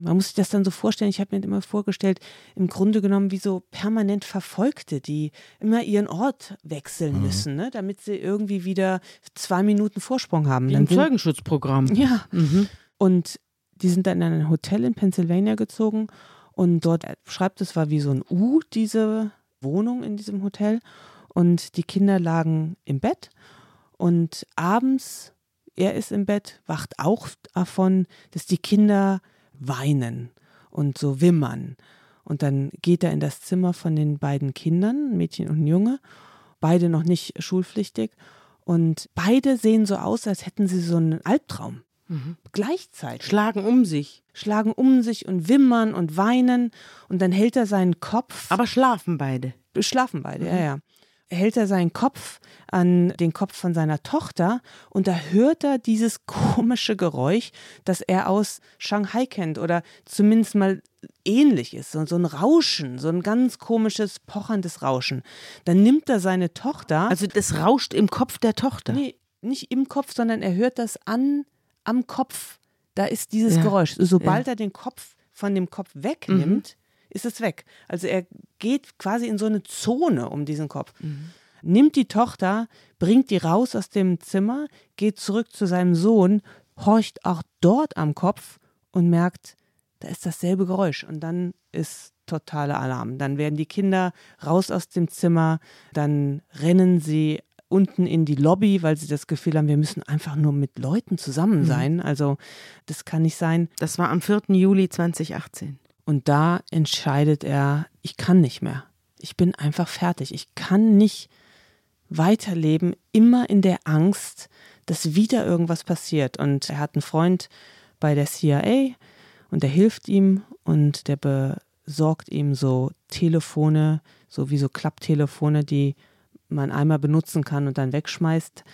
Man muss sich das dann so vorstellen, ich habe mir immer vorgestellt, im Grunde genommen wie so permanent Verfolgte, die immer ihren Ort wechseln müssen, ne? damit sie irgendwie wieder zwei Minuten Vorsprung haben. Wie Dann ein Zeugenschutzprogramm. ja, Mhm. und die sind dann in ein Hotel in Pennsylvania gezogen und dort schreibt, es war wie so ein U, diese Wohnung in diesem Hotel. Und die Kinder lagen im Bett und abends, er ist im Bett, wacht auch davon, dass die Kinder weinen und so wimmern. Und dann geht er in das Zimmer von den beiden Kindern, Mädchen und Junge, beide noch nicht schulpflichtig. Und beide sehen so aus, als hätten sie so einen Albtraum. Gleichzeitig Schlagen um sich, schlagen um sich und wimmern und weinen und dann hält er seinen Kopf. aber schlafen beide. schlafen beide, ja, ja. Hält er seinen Kopf an den Kopf von seiner Tochter und da hört er dieses komische Geräusch, das er aus Shanghai kennt oder zumindest mal ähnlich ist, so, so ein Rauschen, so ein ganz komisches, pochendes Rauschen. Dann nimmt er seine Tochter. Also das rauscht im Kopf der Tochter. Nee, nicht im Kopf, sondern er hört das an am Kopf. Da ist dieses Ja. Geräusch. Sobald Ja. er den Kopf von dem Kopf wegnimmt, ist es weg. Also er geht quasi in so eine Zone um diesen Kopf. Nimmt die Tochter, bringt die raus aus dem Zimmer, geht zurück zu seinem Sohn, horcht auch dort am Kopf und merkt, da ist dasselbe Geräusch. Und dann ist totaler Alarm. Dann werden die Kinder raus aus dem Zimmer, dann rennen sie unten in die Lobby, weil sie das Gefühl haben, wir müssen einfach nur mit Leuten zusammen sein. Also das kann nicht sein. Das war am 4. Juli 2018. Und da entscheidet er, ich kann nicht mehr. Ich bin einfach fertig. Ich kann nicht weiterleben, immer in der Angst, dass wieder irgendwas passiert. Und er hat einen Freund bei der CIA und der hilft ihm und der besorgt ihm so Telefone, so wie so Klapptelefone, die man einmal benutzen kann und dann wegschmeißt.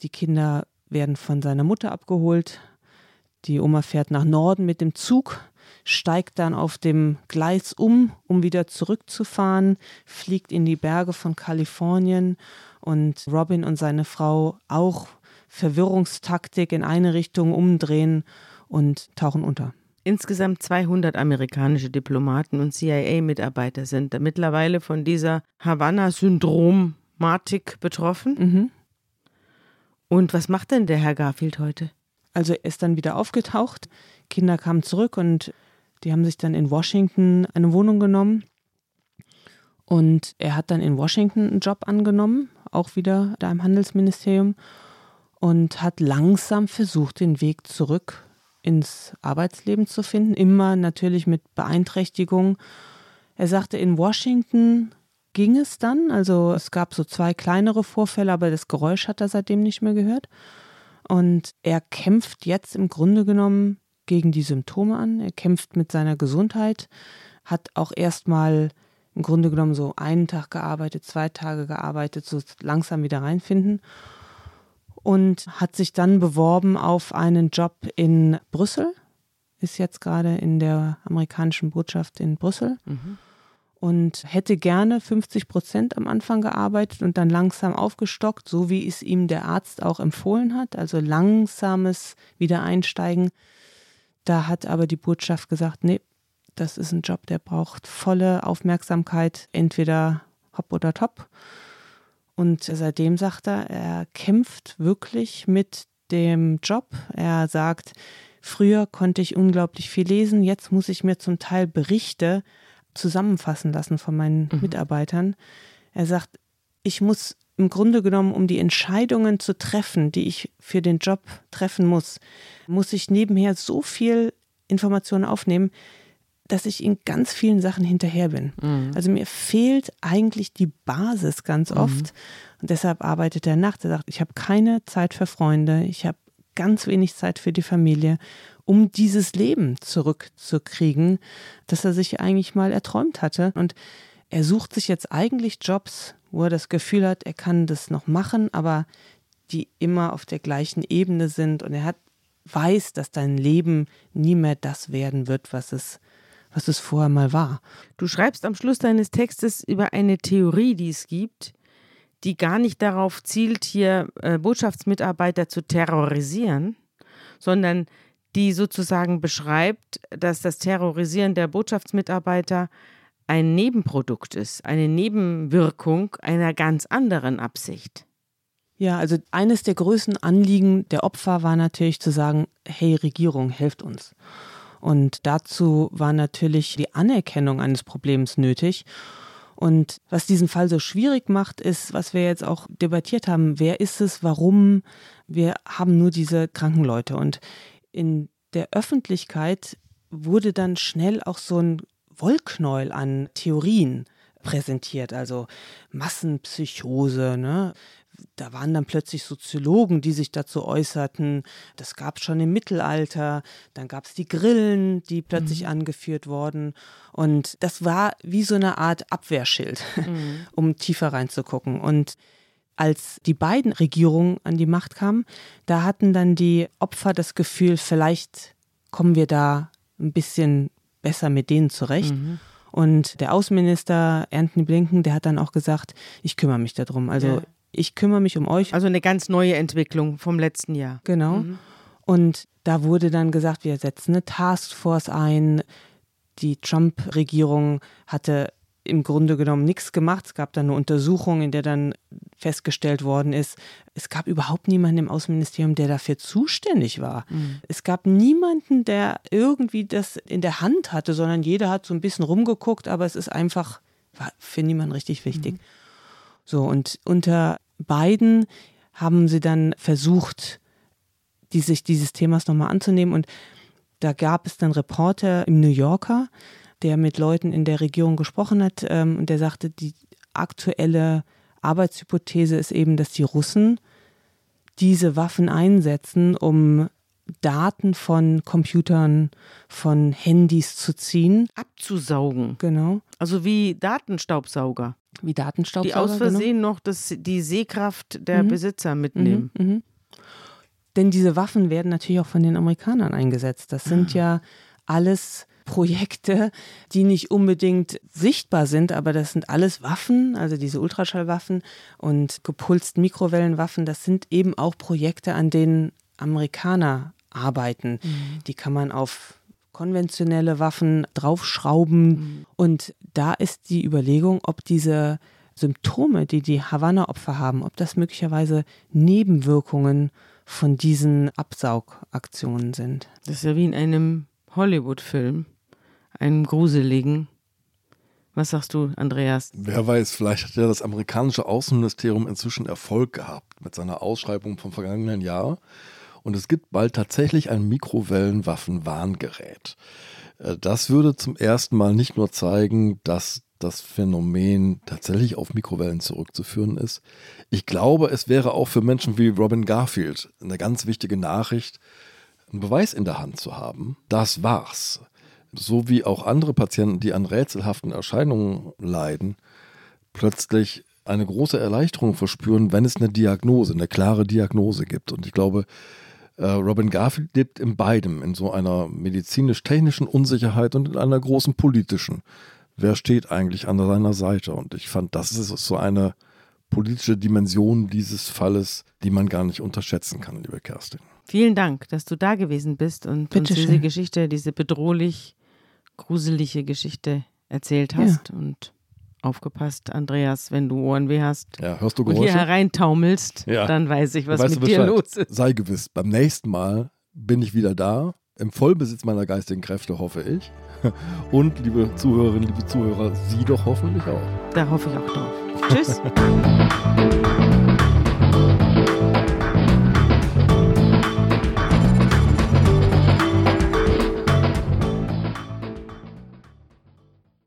Die Kinder werden von seiner Mutter abgeholt. Die Oma fährt nach Norden mit dem Zug, steigt dann auf dem Gleis um, um wieder zurückzufahren, fliegt in die Berge von Kalifornien und Robin und seine Frau auch Verwirrungstaktik in eine Richtung umdrehen und tauchen unter. Insgesamt 200 amerikanische Diplomaten und CIA-Mitarbeiter sind da mittlerweile von dieser Havanna-Syndromatik betroffen. Mhm. Und was macht denn der Herr Garfield heute? Also er ist dann wieder aufgetaucht, Kinder kamen zurück und die haben sich dann in Washington eine Wohnung genommen. Und er hat dann in Washington einen Job angenommen, auch wieder da im Handelsministerium, und hat langsam versucht, den Weg zurück ins Arbeitsleben zu finden, immer natürlich mit Beeinträchtigung. Er sagte, in Washington ging es dann, also es gab so zwei kleinere Vorfälle, aber das Geräusch hat er seitdem nicht mehr gehört. Und er kämpft jetzt im Grunde genommen gegen die Symptome an. Er kämpft mit seiner Gesundheit, hat auch erstmal im Grunde genommen so einen Tag gearbeitet, zwei Tage gearbeitet, so langsam wieder reinfinden. Und hat sich dann beworben auf einen Job in Brüssel, ist jetzt gerade in der amerikanischen Botschaft in Brüssel und hätte gerne 50 Prozent am Anfang gearbeitet und dann langsam aufgestockt, so wie es ihm der Arzt auch empfohlen hat, also langsames Wiedereinsteigen. Da hat aber die Botschaft gesagt, nee, das ist ein Job, der braucht volle Aufmerksamkeit, entweder hopp oder top. Und seitdem sagt er, er kämpft wirklich mit dem Job. Er sagt, früher konnte ich unglaublich viel lesen, jetzt muss ich mir zum Teil Berichte zusammenfassen lassen von meinen Mitarbeitern. Er sagt, ich muss im Grunde genommen, um die Entscheidungen zu treffen, die ich für den Job treffen muss, muss ich nebenher so viel Informationen aufnehmen, dass ich in ganz vielen Sachen hinterher bin. Also mir fehlt eigentlich die Basis ganz oft. Und deshalb arbeitet er nachts. Er sagt, ich habe keine Zeit für Freunde, ich habe ganz wenig Zeit für die Familie, um dieses Leben zurückzukriegen, das er sich eigentlich mal erträumt hatte. Und er sucht sich jetzt eigentlich Jobs, wo er das Gefühl hat, er kann das noch machen, aber die immer auf der gleichen Ebene sind. Und er hat, weiß, dass dein Leben nie mehr das werden wird, was es, was es vorher mal war. Du schreibst am Schluss deines Textes über eine Theorie, die es gibt, die gar nicht darauf zielt, hier äh, Botschaftsmitarbeiter zu terrorisieren, sondern die sozusagen beschreibt, dass das Terrorisieren der Botschaftsmitarbeiter ein Nebenprodukt ist, eine Nebenwirkung einer ganz anderen Absicht. Ja, also eines der größten Anliegen der Opfer war natürlich zu sagen, hey Regierung, helft uns. Und dazu war natürlich die Anerkennung eines Problems nötig. Und was diesen Fall so schwierig macht, ist, was wir jetzt auch debattiert haben, wer ist es, warum wir haben nur diese kranken Leute. Und in der Öffentlichkeit wurde dann schnell auch so ein Wollknäuel an Theorien präsentiert, also Massenpsychose, ne? da waren dann plötzlich Soziologen, die sich dazu äußerten. Das gab es schon im Mittelalter. Dann gab es die Grillen, die plötzlich mhm. angeführt wurden. Und das war wie so eine Art Abwehrschild, mhm. um tiefer reinzugucken. Und als die beiden Regierungen an die Macht kamen, da hatten dann die Opfer das Gefühl, vielleicht kommen wir da ein bisschen besser mit denen zurecht. Mhm. Und der Außenminister Anthony Blinken, der hat dann auch gesagt, ich kümmere mich darum. Also ja. ich kümmere mich um euch. Also eine ganz neue Entwicklung vom letzten Jahr. Genau. Mhm. Und da wurde dann gesagt, wir setzen eine Taskforce ein. Die Trump-Regierung hatte im Grunde genommen nichts gemacht. Es gab dann eine Untersuchung, in der dann festgestellt worden ist, es gab überhaupt niemanden im Außenministerium, der dafür zuständig war. Mhm. Es gab niemanden, der irgendwie das in der Hand hatte, sondern jeder hat so ein bisschen rumgeguckt, aber es ist einfach, war für niemanden richtig wichtig. Mhm. So, und unter beiden haben sie dann versucht, die, sich dieses Themas nochmal anzunehmen. Und da gab es dann Reporter im New Yorker, der mit Leuten in der Regierung gesprochen hat ähm, und der sagte, die aktuelle Arbeitshypothese ist eben, dass die Russen diese Waffen einsetzen, um Daten von Computern, von Handys zu ziehen. Abzusaugen. Genau. Also wie Datenstaubsauger. Wie Datenstaubsauger. Die aus Versehen genau. noch das, die Sehkraft der mhm. Besitzer mitnehmen. Mhm. Mhm. Denn diese Waffen werden natürlich auch von den Amerikanern eingesetzt. Das sind ah. ja alles Projekte, die nicht unbedingt sichtbar sind, aber das sind alles Waffen, also diese Ultraschallwaffen und gepulsten Mikrowellenwaffen, das sind eben auch Projekte, an denen Amerikaner arbeiten. Mhm. Die kann man auf konventionelle Waffen draufschrauben. Mhm. Und da ist die Überlegung, ob diese Symptome, die die Havanna-Opfer haben, ob das möglicherweise Nebenwirkungen von diesen Absaugaktionen sind. Das ist ja wie in einem Hollywood-Film einem gruseligen. Was sagst du, Andreas? Wer weiß, vielleicht hat ja das amerikanische Außenministerium inzwischen Erfolg gehabt mit seiner Ausschreibung vom vergangenen Jahr. Und es gibt bald tatsächlich ein Mikrowellenwaffenwarngerät. Äh, das würde zum ersten Mal nicht nur zeigen, dass das Phänomen tatsächlich auf Mikrowellen zurückzuführen ist. Ich glaube, es wäre auch für Menschen wie Robin Garfield eine ganz wichtige Nachricht, einen Beweis in der Hand zu haben. Das war's so wie auch andere Patienten, die an rätselhaften Erscheinungen leiden, plötzlich eine große Erleichterung verspüren, wenn es eine Diagnose, eine klare Diagnose gibt. Und ich glaube, äh, Robin Garfield lebt in beidem, in so einer medizinisch-technischen Unsicherheit und in einer großen politischen. Wer steht eigentlich an seiner Seite? Und ich fand, das ist so eine politische Dimension dieses Falles, die man gar nicht unterschätzen kann, liebe Kerstin. Vielen Dank, dass du da gewesen bist und Bitte uns diese Geschichte, diese bedrohlich gruselige Geschichte erzählt hast ja. und aufgepasst, Andreas, wenn du Ohrenweh hast ja, hörst du und hier hereintaumelst, ja. dann weiß ich, was weißt mit dir los ist. Sei gewiss, beim nächsten Mal bin ich wieder da, im Vollbesitz meiner geistigen Kräfte, hoffe ich. Und liebe Zuhörerinnen, liebe Zuhörer, Sie doch hoffentlich auch. Da hoffe ich auch drauf. Tschüss.